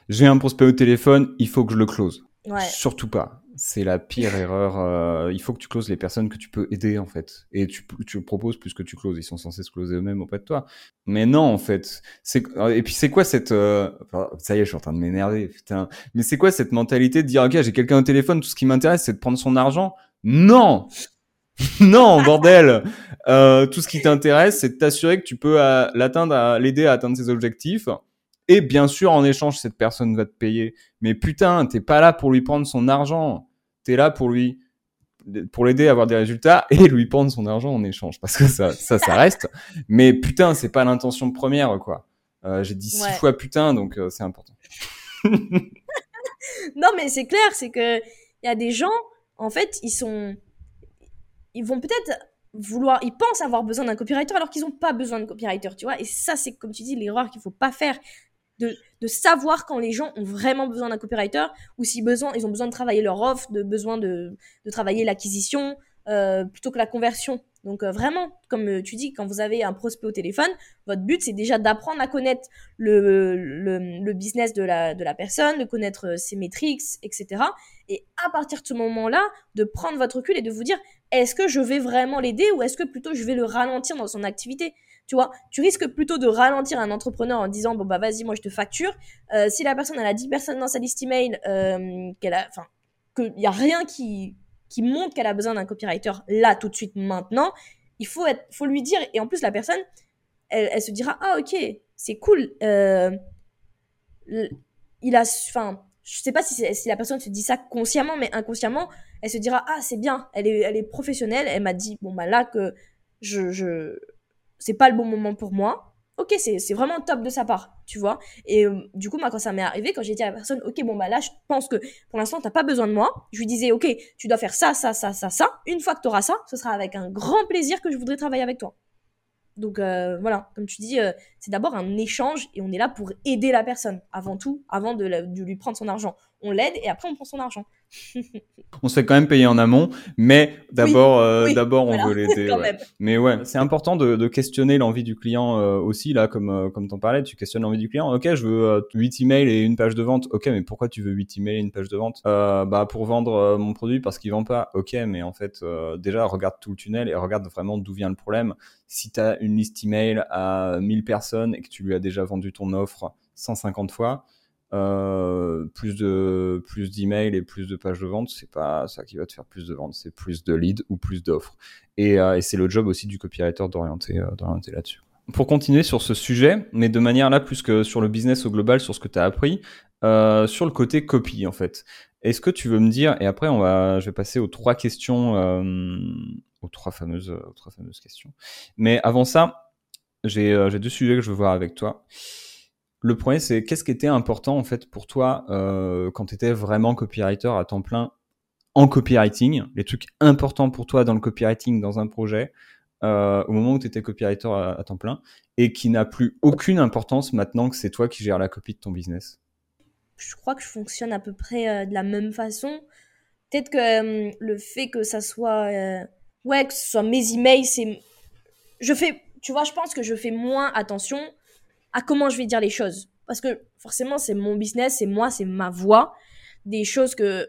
J'ai un prospect au téléphone, il faut que je le close. Ouais. Surtout pas c'est la pire erreur. Euh, il faut que tu closes les personnes que tu peux aider en fait, et tu, tu proposes plus que tu closes. Ils sont censés se closer eux-mêmes auprès de toi. Mais non en fait. C'est et puis c'est quoi cette euh... ça y est, je suis en train de m'énerver. Putain. Mais c'est quoi cette mentalité de dire ok j'ai quelqu'un au téléphone, tout ce qui m'intéresse c'est de prendre son argent? Non. non, bordel. Euh, tout ce qui t'intéresse, c'est de t'assurer que tu peux euh, l'atteindre, l'aider à atteindre ses objectifs et bien sûr, en échange, cette personne va te payer. Mais putain, t'es pas là pour lui prendre son argent. Là pour lui, pour l'aider à avoir des résultats et lui prendre son argent en échange. Parce que ça, ça, ça reste. Mais putain, c'est pas l'intention première, quoi. J'ai dit six fois putain, donc c'est important. non, mais c'est clair, c'est que il y a des gens, en fait, ils sont, ils vont peut-être vouloir, ils pensent avoir besoin d'un copywriter alors qu'ils n'ont pas besoin de copywriter, tu vois. Et ça, c'est comme tu dis, l'erreur qu'il faut pas faire. De, de, savoir quand les gens ont vraiment besoin d'un copywriter ou si besoin, ils ont besoin de travailler leur offre, de besoin de, de travailler l'acquisition euh, plutôt que la conversion. Donc euh, vraiment, comme euh, tu dis, quand vous avez un prospect au téléphone, votre but c'est déjà d'apprendre à connaître le, le, business de la, de la personne, de connaître euh, ses métriques, etc. Et à partir de ce moment-là, de prendre votre recul et de vous dire, est-ce que je vais vraiment l'aider ou est-ce que plutôt je vais le ralentir dans son activité? Tu vois, tu risques plutôt de ralentir un entrepreneur en disant bon bah vas-y moi je te facture. si la personne elle a 10 personnes dans sa liste email, qu'elle a, enfin, qu'il y a rien qui qui montre qu'elle a besoin d'un copywriter là tout de suite maintenant, il faut être, faut lui dire et en plus la personne, elle, se dira ah ok c'est cool, euh, il a, enfin je sais pas si, si la personne se dit ça consciemment mais inconsciemment elle se dira ah c'est bien, elle est, elle est professionnelle, elle m'a dit bon bah là que je, je c'est pas le bon moment pour moi, ok, c'est vraiment top de sa part, tu vois. Et euh, du coup, moi, quand ça m'est arrivé, quand j'ai dit à la personne, ok, bon, bah là, je pense que pour l'instant, t'as pas besoin de moi, je lui disais, ok, tu dois faire ça, ça, ça, ça, ça. Une fois que tu auras ça, ce sera avec un grand plaisir que je voudrais travailler avec toi. Donc euh, voilà, comme tu dis, euh, c'est d'abord un échange et on est là pour aider la personne avant tout, avant de, lui prendre son argent. On l'aide et après on prend son argent. on se fait quand même payer en amont, mais d'abord, euh, d'abord on veut l'aider. Mais ouais, c'est important de, questionner l'envie du client aussi là, comme comme t'en parlais, tu questionnes l'envie du client. Ok, je veux 8 emails et une page de vente. Ok, mais pourquoi tu veux 8 emails et une page de vente? Bah pour vendre mon produit parce qu'il vend pas. Ok, mais en fait déjà regarde tout le tunnel et regarde vraiment d'où vient le problème si tu as une liste email à 1000 personnes et que tu lui as déjà vendu ton offre 150 fois, euh, plus de plus d'emails et plus de pages de vente, c'est pas ça qui va te faire plus de ventes, c'est plus de leads ou plus d'offres. Et, euh, et c'est le job aussi du copywriter d'orienter euh, d'orienter là-dessus. Pour continuer sur ce sujet, mais de manière là plus que sur le business au global, sur ce que tu as appris, euh, sur le côté copy en fait. Est-ce que tu veux me dire, et après on va, je vais passer aux trois questions aux trois fameuses, aux trois fameuses questions. Mais avant ça, j'ai deux sujets que je veux voir avec toi. Le premier, c'est qu'est-ce qui était important en fait pour toi euh, quand tu étais vraiment copywriter à temps plein en copywriting, les trucs importants pour toi dans le copywriting dans un projet euh, au moment où tu étais copywriter à, temps plein et qui n'a plus aucune importance maintenant que c'est toi qui gères la copie de ton business? Je crois que je fonctionne à peu près de la même façon. Peut-être que le fait que ça soit ouais, que ce soit mes emails, c'est. Je fais. Tu vois, je pense que je fais moins attention à comment je vais dire les choses. Parce que forcément, c'est mon business, c'est moi, c'est ma voix. Des choses que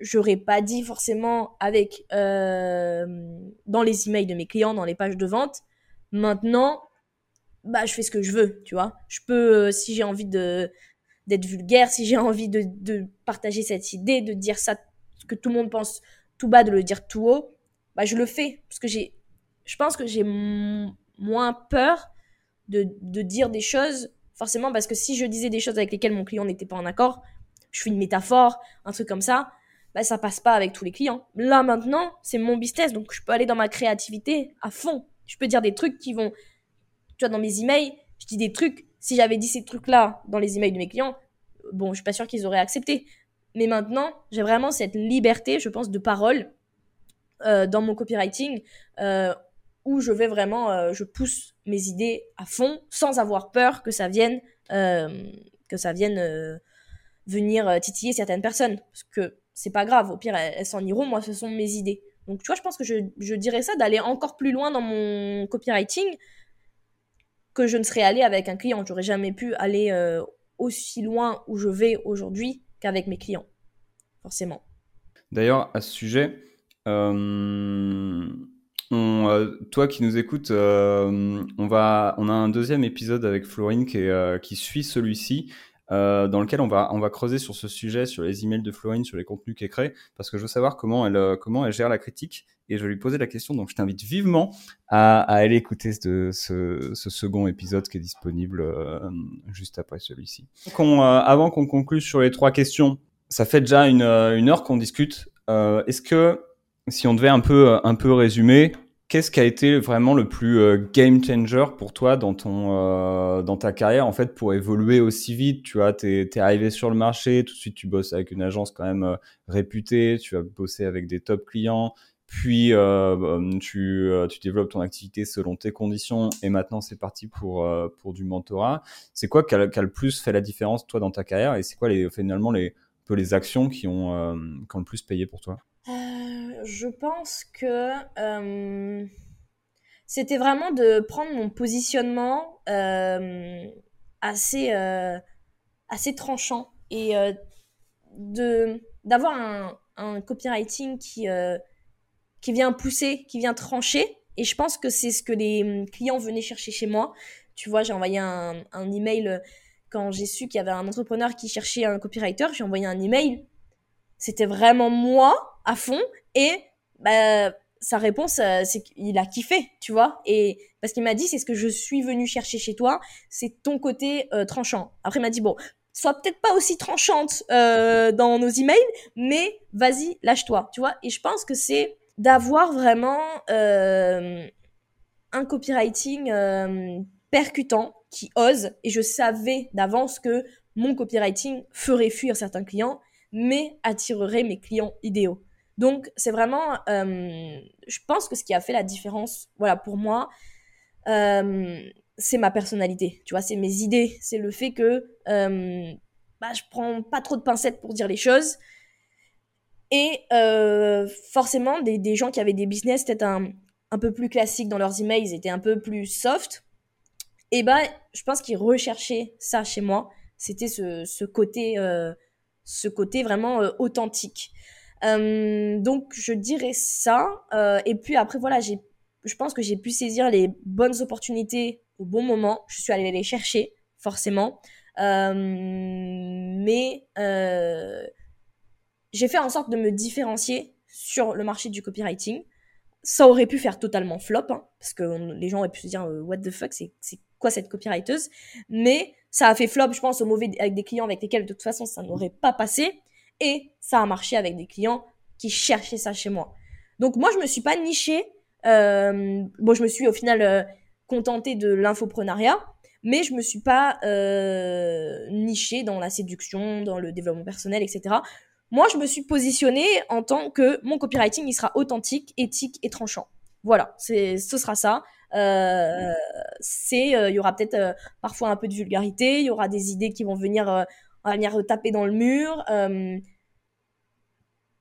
j'aurais pas dit forcément avec. Euh, dans les emails de mes clients, dans les pages de vente. Maintenant, bah, je fais ce que je veux, tu vois. Je peux, euh, si j'ai envie de d'être vulgaire, si j'ai envie de, de partager cette idée, de dire ça, ce que tout le monde pense tout bas, de le dire tout haut, bah, je le fais. Parce que j'ai, je pense que j'ai moins peur de, de, dire des choses, forcément, parce que si je disais des choses avec lesquelles mon client n'était pas en accord, je fais une métaphore, un truc comme ça, bah, ça passe pas avec tous les clients. Là, maintenant, c'est mon business, donc je peux aller dans ma créativité à fond. Je peux dire des trucs qui vont, tu vois, dans mes emails, je dis des trucs, si j'avais dit ces trucs-là dans les emails de mes clients, bon, je suis pas sûr qu'ils auraient accepté. Mais maintenant, j'ai vraiment cette liberté, je pense, de parole euh, dans mon copywriting euh, où je vais vraiment, euh, je pousse mes idées à fond sans avoir peur que ça vienne, que ça vienne venir titiller certaines personnes. Parce que c'est pas grave, au pire, elles, s'en iront, moi, ce sont mes idées. Donc, tu vois, je pense que je, dirais ça, d'aller encore plus loin dans mon copywriting que je ne serais allé avec un client. J'aurais jamais pu aller aussi loin où je vais aujourd'hui qu'avec mes clients, forcément. D'ailleurs, à ce sujet, euh, euh, toi qui nous écoutes, euh, on, va, on a un deuxième épisode avec Florine qui, qui suit celui-ci. dans lequel on va, on va creuser sur ce sujet, sur les emails de Florine, sur les contenus qu'elle crée, parce que je veux savoir comment elle, comment elle gère la critique, et je vais lui poser la question. Donc, je t'invite vivement à, à, aller écouter ce, ce, second épisode qui est disponible juste après celui-ci. avant qu'on conclue sur les trois questions, ça fait déjà une, une heure qu'on discute. Est-ce que si on devait un peu, un peu résumer, Qu'est-ce qui a été vraiment le plus euh, game changer pour toi dans ton euh, dans ta carrière en fait pour évoluer aussi vite? Tu vois, t'es es arrivé sur le marché, tout de suite tu bosses avec une agence quand même euh, réputée, tu as bossé avec des top clients, puis tu tu développes ton activité selon tes conditions et maintenant c'est parti pour pour du mentorat. C'est quoi qui a, le plus fait la différence toi dans ta carrière et c'est quoi les finalement les peu les actions qui ont qui ont le plus payé pour toi? Je pense que euh, c'était vraiment de prendre mon positionnement euh, assez, euh, assez tranchant et de d'avoir un, un, copywriting qui, qui vient pousser, qui vient trancher. Et je pense que c'est ce que les clients venaient chercher chez moi. Tu vois, j'ai envoyé un, un email quand j'ai su qu'il y avait un entrepreneur qui cherchait un copywriter. J'ai envoyé un email. C'était vraiment moi à fond et bah, sa réponse, euh, c'est qu'il a kiffé, tu vois. Et parce qu'il m'a dit, c'est ce que je suis venu chercher chez toi, c'est ton côté euh, tranchant. Après, il m'a dit, bon, sois peut-être pas aussi tranchante euh, dans nos emails, mais vas-y, lâche-toi, tu vois. Et je pense que c'est d'avoir vraiment un copywriting percutant qui ose. Et je savais d'avance que mon copywriting ferait fuir certains clients, mais attirerait mes clients idéaux. Donc, c'est vraiment, euh, je pense que ce qui a fait la différence, voilà, pour moi, euh, c'est ma personnalité, tu vois, c'est mes idées, c'est le fait que euh, bah, je prends pas trop de pincettes pour dire les choses. Et euh, forcément, des, des, gens qui avaient des business peut-être un, un peu plus classiques dans leurs emails, ils étaient un peu plus soft. Et ben, je pense qu'ils recherchaient ça chez moi. C'était ce, ce côté, ce côté vraiment authentique. Euh, donc je dirais ça. Euh, et puis après voilà, j'ai, je pense que j'ai pu saisir les bonnes opportunités au bon moment. Je suis allée les chercher forcément, euh, mais j'ai fait en sorte de me différencier sur le marché du copywriting. Ça aurait pu faire totalement flop, hein, parce que les gens auraient pu se dire what the fuck, c'est, c'est quoi cette copywriteuse? Mais ça a fait flop, je pense, au mauvais avec des clients avec lesquels de toute façon ça n'aurait pas passé. Et ça a marché avec des clients qui cherchaient ça chez moi. Donc moi, je me suis pas nichée. Euh, bon, je me suis au final euh, contentée de l'infoprenariat, mais je me suis pas euh, nichée dans la séduction, dans le développement personnel, etc. Moi, je me suis positionnée en tant que mon copywriting, il sera authentique, éthique et tranchant. Voilà, ce sera ça. Euh, euh, il y aura peut-être euh, parfois un peu de vulgarité, il y aura des idées qui vont venir on va venir taper dans le mur. Euh,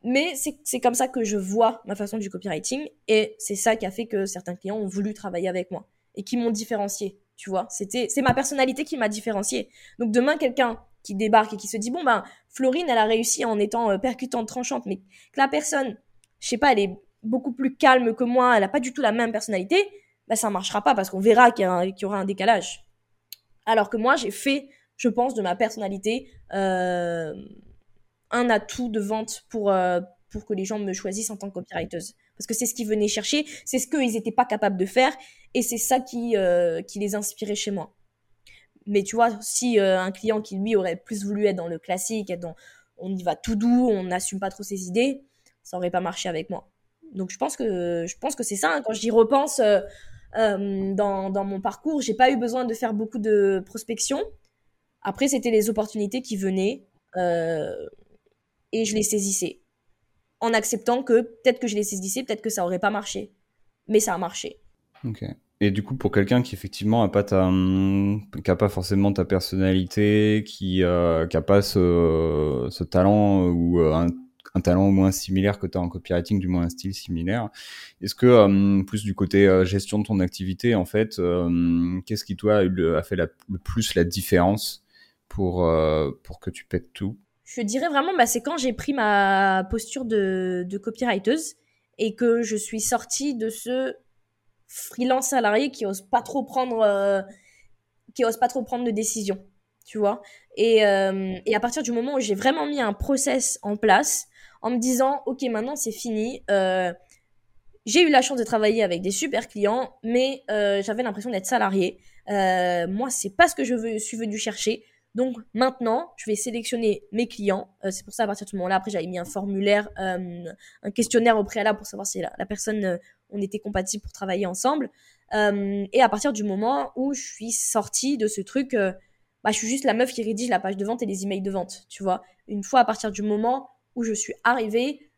mais c'est comme ça que je vois ma façon du copywriting et c'est ça qui a fait que certains clients ont voulu travailler avec moi et qui m'ont différencié. Tu vois, c'était c'est ma personnalité qui m'a différencié. Donc demain quelqu'un qui débarque et qui se dit bon ben Florine elle a réussi en étant euh, percutante, tranchante, mais que la personne, je sais pas, elle est beaucoup plus calme que moi, elle a pas du tout la même personnalité, ben ça marchera pas parce qu'on verra qu'il y, y, aura un décalage. Alors que moi j'ai fait je pense, de ma personnalité, euh, un atout de vente pour, euh, pour que les gens me choisissent en tant que copywriteuse. Parce que c'est ce qu'ils venaient chercher, c'est ce qu'ils n'étaient pas capables de faire, et c'est ça qui, euh, qui les inspirait chez moi. Mais tu vois, si un client qui lui aurait plus voulu être dans le classique, dans on y va tout doux, on n'assume pas trop ses idées, ça aurait pas marché avec moi. Donc je pense que je pense que c'est ça. Hein. quand j'y repense dans, dans mon parcours, j'ai pas eu besoin de faire beaucoup de prospection. Après, c'était les opportunités qui venaient euh, et je les saisissais. En acceptant que peut-être que je les saisissais, peut-être que ça aurait pas marché. Mais ça a marché. Ok. Et du coup, pour quelqu'un qui effectivement a pas pas forcément ta personnalité, qui, euh, qui a pas ce, ce talent ou euh, un, talent au moins similaire que tu as en copywriting, du moins un style similaire, est-ce que euh, plus du côté euh, gestion de ton activité, en fait, qu'est-ce qui toi a, fait le plus la différence? Pour, euh, pour que tu pètes tout Je dirais vraiment, bah, c'est quand j'ai pris ma posture de, de et que je suis sortie de ce freelance salarié qui ose pas trop prendre, euh, qui ose pas trop prendre de décision, tu vois. Et, euh, et à partir du moment où j'ai vraiment mis un process en place, en me disant, ok, maintenant c'est fini. j'ai eu la chance de travailler avec des super clients, mais j'avais l'impression d'être salarié. moi, c'est pas ce que je suis venu chercher Donc maintenant, je vais sélectionner mes clients. Euh, c'est pour ça, à partir de ce moment-là, après, j'avais mis un formulaire, euh, un questionnaire au préalable pour savoir si la, personne, euh, on était compatible pour travailler ensemble. et à partir du moment où je suis sortie de ce truc, bah, je suis juste la meuf qui rédige la page de vente et les emails de vente, tu vois. Une fois à partir du moment où je suis arrivée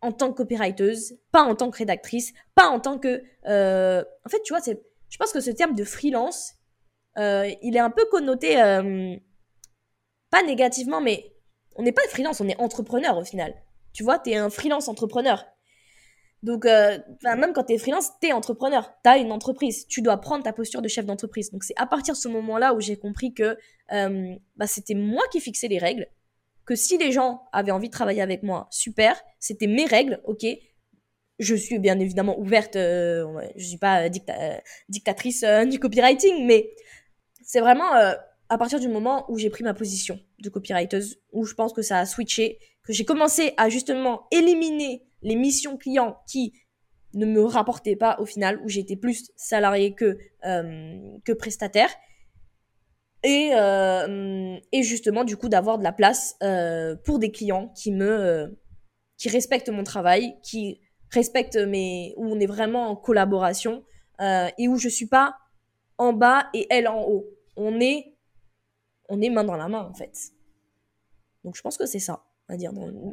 en tant que copywriteuse, pas en tant que rédactrice, pas en tant que... En fait, tu vois, c'est, je pense que ce terme de freelance, il est un peu connoté pas négativement, mais on n'est pas freelance, on est entrepreneur au final. Tu vois, tu es un freelance entrepreneur. Donc, euh, même quand tu es freelance, tu es entrepreneur. Tu as une entreprise. Tu dois prendre ta posture de chef d'entreprise. Donc, c'est à partir de ce moment-là où j'ai compris que euh, bah, c'était moi qui fixais les règles. Que si les gens avaient envie de travailler avec moi, super. C'était mes règles, ok. Je suis bien évidemment ouverte. Euh, je suis pas dictatrice du copywriting, mais c'est vraiment à partir du moment où j'ai pris ma position de copywriteuse, où je pense que ça a switché, que j'ai commencé à justement éliminer les missions clients qui ne me rapportaient pas au final, où j'étais plus salarié que, euh, que prestataire. Et, euh, et justement, du coup, d'avoir de la place euh, pour des clients qui me qui respectent mon travail, qui respectent mes où on est vraiment en collaboration et où je suis pas en bas et elle en haut. On est on est main dans la main en fait. Donc je pense que c'est ça, à dire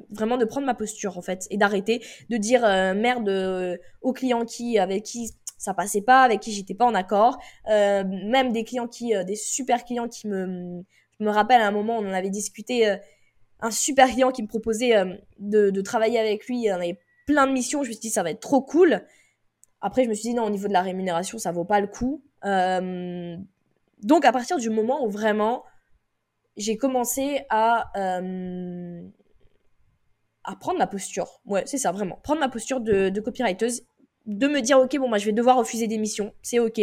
vraiment de prendre ma posture en fait et d'arrêter de dire euh, merde euh, aux clients qui avec qui ça passait pas, avec qui j'étais pas en accord, euh, même des clients qui des super clients qui me je me rappelle à un moment on en avait discuté un super client qui me proposait de, travailler avec lui, en avait plein de missions, je me suis dit ça va être trop cool. Après je me suis dit non au niveau de la rémunération ça vaut pas le coup. donc à partir du moment où vraiment j'ai commencé à, euh, à prendre ma posture. Ouais, c'est ça, vraiment. Prendre ma posture de, de de me dire, ok, bon, moi, je vais devoir refuser des missions, c'est ok.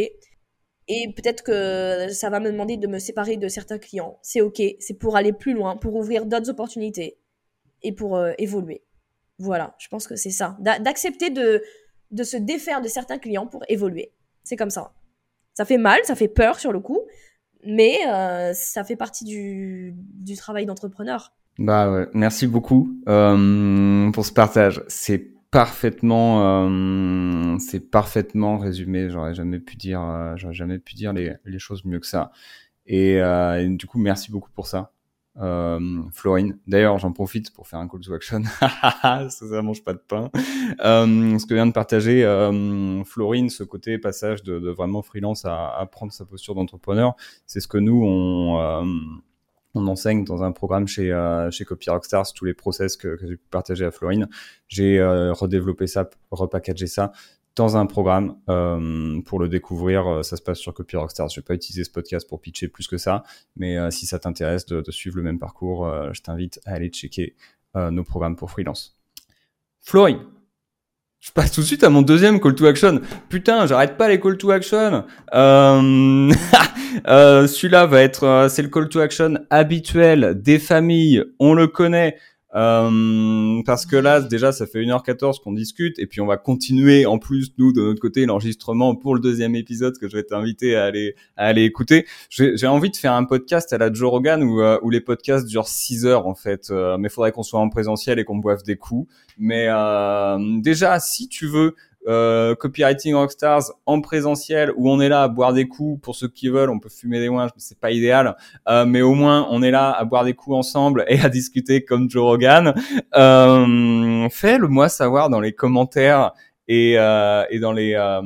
Et peut-être que ça va me demander de me séparer de certains clients, c'est ok. C'est pour aller plus loin, pour ouvrir d'autres opportunités et pour euh, évoluer. Voilà, je pense que c'est ça. D'accepter de, de se défaire de certains clients pour évoluer. C'est comme ça. Ça fait mal, ça fait peur sur le coup, mais euh, ça fait partie du, du travail d'entrepreneur. Bah ouais, merci beaucoup euh, pour ce partage. C'est parfaitement, euh, c'est parfaitement résumé. J'aurais jamais pu dire, euh, j'aurais jamais pu dire les, les choses mieux que ça. Et, euh, et, du coup, merci beaucoup pour ça euh, Florine. D'ailleurs, j'en profite pour faire un call to action. ça, ça mange pas de pain. Euh, ce que vient de partager euh, Florine, ce côté passage de, de vraiment freelance à, à, prendre sa posture d'entrepreneur, c'est ce que nous on euh, on enseigne dans un programme chez euh, chez Copy Rockstars tous les process que, que j'ai pu partager à Florine. J'ai euh, redéveloppé ça, repackagé ça dans un programme euh, pour le découvrir. Euh, ça se passe sur Copy Rockstars. Je vais pas utiliser ce podcast pour pitcher plus que ça, mais euh, si ça t'intéresse de, de, suivre le même parcours, euh, je t'invite à aller checker euh, nos programmes pour freelance. Flory, je passe tout de suite à mon deuxième call to action. Putain, j'arrête pas les call to action. Euh, euh, Celui-là va être, c'est le call to action habituel des familles. On le connaît. Euh, parce que là, déjà, ça fait 1h14 qu'on discute, et puis on va continuer en plus, nous, de notre côté, l'enregistrement pour le deuxième épisode que je vais t'inviter à aller, à aller écouter. J'ai envie de faire un podcast à la Joe Rogan où, euh, où les podcasts durent 6 heures, en fait. Euh, mais il faudrait qu'on soit en présentiel et qu'on boive des coups. Mais euh, déjà, si tu veux euh, copywriting rockstars en présentiel où on est là à boire des coups pour ceux qui veulent on peut fumer des ouinges c'est pas idéal euh, mais au moins on est là à boire des coups ensemble et à discuter comme Joe Rogan euh, fais-le moi savoir dans les commentaires et, euh, et dans les euh,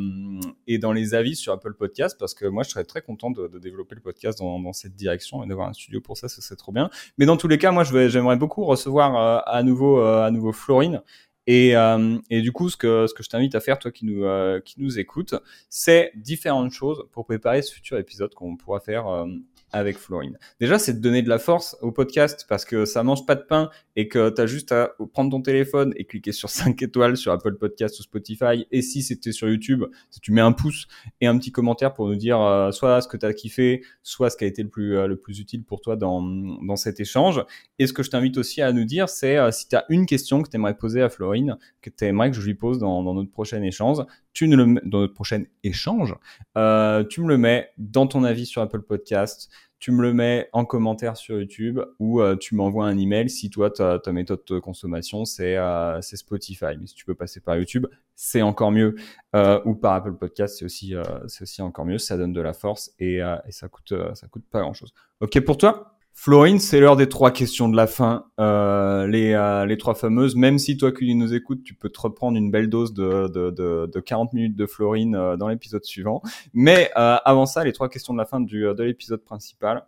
et dans les avis sur Apple Podcast parce que moi je serais très content de, développer le podcast dans, dans cette direction et d'avoir un studio pour ça, ça serait trop bien. Mais dans tous les cas, moi je j'aimerais beaucoup recevoir euh, à nouveau à nouveau Florine et, euh, du coup, ce que, ce que je t'invite à faire, toi qui nous, euh, qui nous écoutes, c'est différentes choses pour préparer ce futur épisode qu'on pourra faire euh, avec Florine. Déjà, c'est de donner de la force au podcast parce que ça mange pas de pain et que tu as juste à prendre ton téléphone et cliquer sur 5 étoiles sur Apple Podcast ou Spotify. Et si c'était sur YouTube, tu mets un pouce et un petit commentaire pour nous dire euh, soit ce que tu as kiffé, soit ce qui a été le plus, euh, le plus utile pour toi dans, dans cet échange. Et ce que je t'invite aussi à nous dire, c'est euh, si tu as une question que tu aimerais poser à Florine, que tu aimerais que je lui pose dans, dans notre prochain échange, tu le dans notre prochain échange, tu me le mets dans ton avis sur Apple Podcast tu me le mets en commentaire sur YouTube ou euh, tu m'envoies un email si toi, ta, méthode de consommation, c'est euh, c'est Spotify. Mais si tu peux passer par YouTube, c'est encore mieux. Euh, ou par Apple Podcast, c'est aussi, aussi encore mieux. Ça donne de la force et, ça, coûte, ça coûte pas grand-chose. OK pour toi? Florine, c'est l'heure des trois questions de la fin. Euh, les, euh, les trois fameuses, même si toi qui nous écoutes, tu peux te reprendre une belle dose de, de, de, de 40 minutes de Florine euh, dans l'épisode suivant. Mais euh, avant ça, les trois questions de la fin du, de l'épisode principal.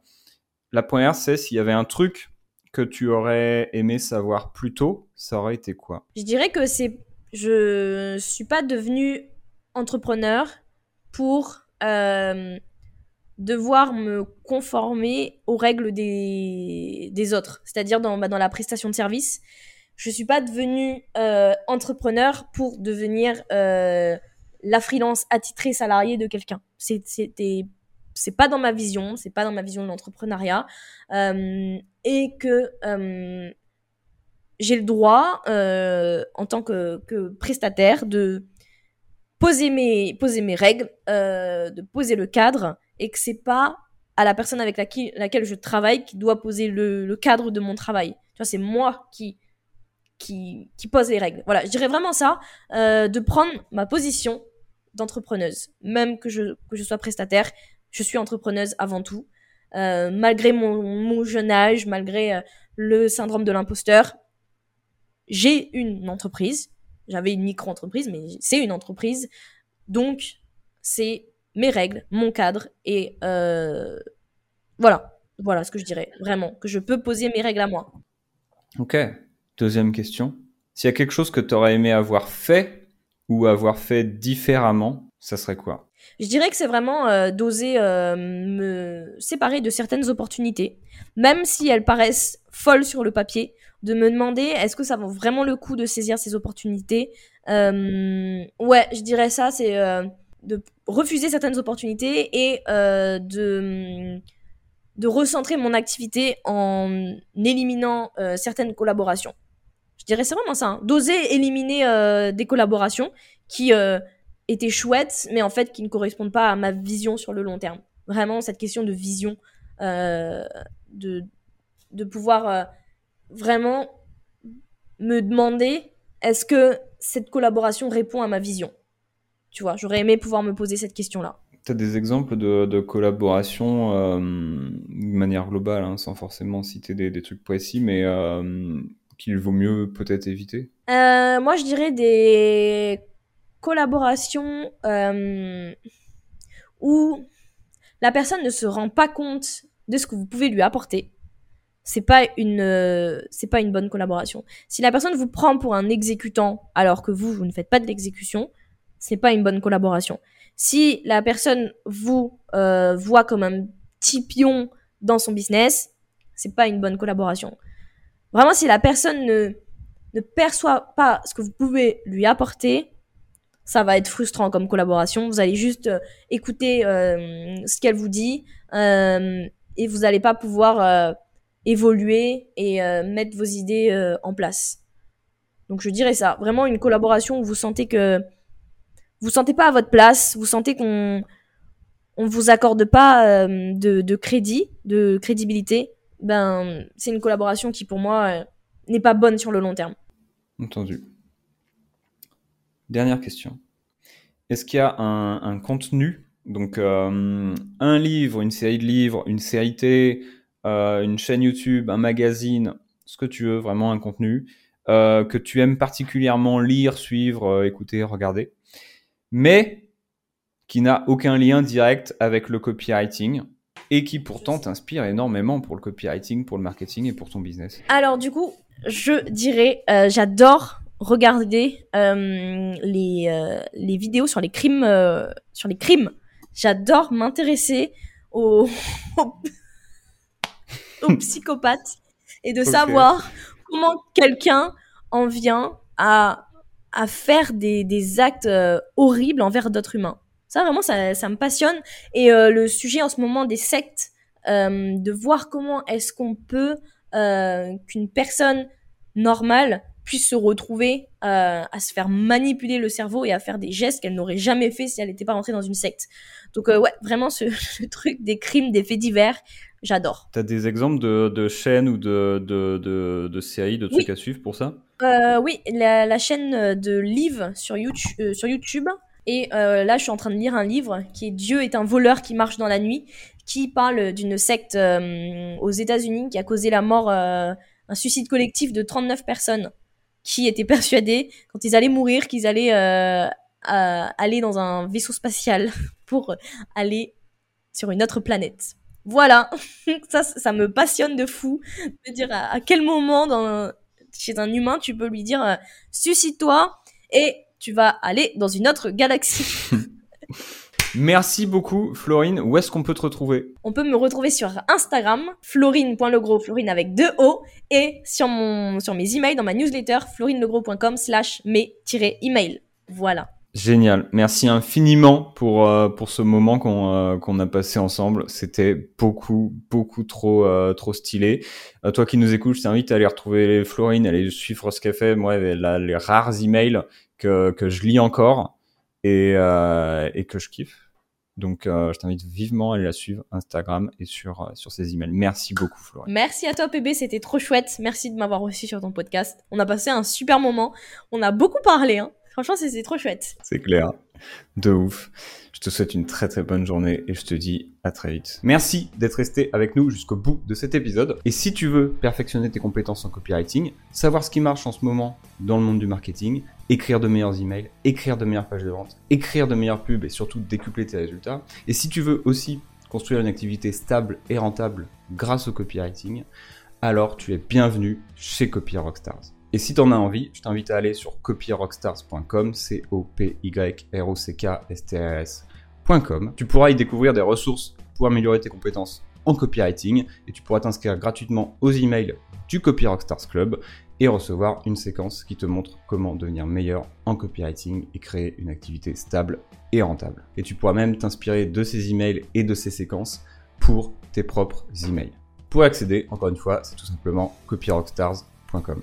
La première, c'est s'il y avait un truc que tu aurais aimé savoir plus tôt, ça aurait été quoi? Je dirais que c'est... Je suis pas devenue entrepreneur pour devoir me conformer aux règles des, autres, c'est-à-dire dans, bah, dans la prestation de service. Je suis pas devenue euh, entrepreneur pour devenir euh, la freelance attitrée salariée de quelqu'un. C'était c'est pas dans ma vision, c'est pas dans ma vision de l'entrepreneuriat, euh, et que j'ai le droit, en tant que, prestataire, de poser mes, règles, de poser le cadre, et que c'est pas à la personne avec laquelle, je travaille qui doit poser le, cadre de mon travail. Tu vois, c'est moi qui, pose les règles. Voilà, je dirais vraiment ça, euh, de prendre ma position d'entrepreneuse. Même que je, sois prestataire, je suis entrepreneuse avant tout. Euh, malgré mon, mon, jeune âge, malgré euh, le syndrome de l'imposteur, j'ai une entreprise. J'avais une micro-entreprise, mais c'est une entreprise. Donc, c'est mes règles, mon cadre et euh, voilà, voilà ce que je dirais vraiment que je peux poser mes règles à moi. Ok. Deuxième question. S'il y a quelque chose que tu aurais aimé avoir fait ou avoir fait différemment, ça serait quoi? Je dirais que c'est vraiment euh, d'oser euh, me séparer de certaines opportunités, même si elles paraissent folles sur le papier, de me demander est-ce que ça vaut vraiment le coup de saisir ces opportunités? Euh, ouais, je dirais ça, c'est de refuser certaines opportunités et euh, de, de recentrer mon activité en éliminant euh, certaines collaborations. Je dirais c'est vraiment ça, hein. d'oser éliminer euh, des collaborations qui étaient chouettes, mais en fait qui ne correspondent pas à ma vision sur le long terme. Vraiment cette question de vision, de, de pouvoir vraiment me demander est-ce que cette collaboration répond à ma vision? Tu vois, j'aurais aimé pouvoir me poser cette question-là. Tu as des exemples de, de collaboration euh, de manière globale, hein, sans forcément citer des, des trucs précis, mais euh, qu'il vaut mieux peut-être éviter? Euh, Moi, je dirais des collaborations où la personne ne se rend pas compte de ce que vous pouvez lui apporter. C'est pas une, c'est pas une bonne collaboration. Si la personne vous prend pour un exécutant alors que vous, vous ne faites pas de l'exécution, c'est pas une bonne collaboration. Si la personne vous euh, voit comme un petit pion dans son business, c'est pas une bonne collaboration. Vraiment, si la personne ne, ne perçoit pas ce que vous pouvez lui apporter, ça va être frustrant comme collaboration. Vous allez juste euh, écouter euh, ce qu'elle vous dit euh, et vous n'allez pas pouvoir euh, évoluer et mettre vos idées en place. Donc je dirais ça. Vraiment une collaboration où vous sentez que vous sentez pas à votre place, vous sentez qu'on on vous accorde pas euh, de, crédit, de crédibilité, ben c'est une collaboration qui pour moi euh, n'est pas bonne sur le long terme. Entendu. Dernière question. Est-ce qu'il y a un, contenu, donc euh, un livre, une série de livres, une série T, euh, une chaîne YouTube, un magazine, ce que tu veux, vraiment un contenu que tu aimes particulièrement lire, suivre, écouter, regarder, mais qui n'a aucun lien direct avec le copywriting et qui pourtant t'inspire énormément pour le copywriting, pour le marketing et pour ton business. Alors du coup, je dirais, euh, j'adore regarder euh, les, euh, les vidéos sur les crimes, sur les crimes. J'adore m'intéresser aux, aux, aux psychopathes et de okay. savoir comment quelqu'un en vient à à faire des, des actes euh, horribles envers d'autres humains. Ça, vraiment, ça, ça me passionne. Et euh, le sujet en ce moment des sectes, euh, de voir comment est-ce qu'on peut, qu'une personne normale puisse se retrouver à se faire manipuler le cerveau et à faire des gestes qu'elle n'aurait jamais fait si elle n'était pas rentrée dans une secte. Donc ouais, vraiment ce, truc des crimes, des faits divers, j'adore. T'as des exemples de, chaînes ou de, de, de, séries, de trucs à suivre pour ça? Euh, Oui, la, chaîne de Liv sur YouTube. sur YouTube et là, je suis en train de lire un livre qui est Dieu est un voleur qui marche dans la nuit, qui parle d'une secte aux États-Unis qui a causé la mort, un suicide collectif de 39 personnes qui étaient persuadés, quand ils allaient mourir, qu'ils allaient euh, aller dans un vaisseau spatial pour aller sur une autre planète. Voilà, ça, ça me passionne de fou de dire à, quel moment dans, chez un humain tu peux lui dire euh, suscite-toi et tu vas aller dans une autre galaxie. Merci beaucoup, Florine. Où est-ce qu'on peut te retrouver? On peut me retrouver sur Instagram, florine.legros, florine avec deux O, et sur, mon, sur mes emails dans ma newsletter, florinelegros.com slash mes-email. Voilà. Génial. Merci infiniment pour, euh, pour ce moment qu'on euh, qu'on a passé ensemble. C'était beaucoup, beaucoup trop, euh, trop stylé. toi qui nous écoutes, je t'invite à aller retrouver Florine, à aller suivre ce qu'elle fait. Moi, elle a les rares emails que, que je lis encore et, et que je kiffe. Donc, je t'invite vivement à aller la suivre Instagram et sur, sur ses emails. Merci beaucoup, Florine. Merci à toi, PB. C'était trop chouette. Merci de m'avoir reçu sur ton podcast. On a passé un super moment. On a beaucoup parlé. Hein. Franchement, c'était trop chouette. C'est clair. De ouf. Je te souhaite une très très bonne journée et je te dis à très vite. Merci d'être resté avec nous jusqu'au bout de cet épisode. Et si tu veux perfectionner tes compétences en copywriting, savoir ce qui marche en ce moment dans le monde du marketing, écrire de meilleurs emails, écrire de meilleures pages de vente, écrire de meilleures pubs et surtout décupler tes résultats. Et si tu veux aussi construire une activité stable et rentable grâce au copywriting, alors tu es bienvenu chez Copy Rockstars. Et si tu en as envie, je t'invite à aller sur copyrockstars.com, c o p y r o c k s t r s.com. Tu pourras y découvrir des ressources pour améliorer tes compétences en copywriting et tu pourras t'inscrire gratuitement aux emails du Copy Rockstars Club et recevoir une séquence qui te montre comment devenir meilleur en copywriting et créer une activité stable et rentable. Et tu pourras même t'inspirer de ces emails et de ces séquences pour tes propres emails. Pour accéder, encore une fois, c'est tout simplement copyrockstars.com.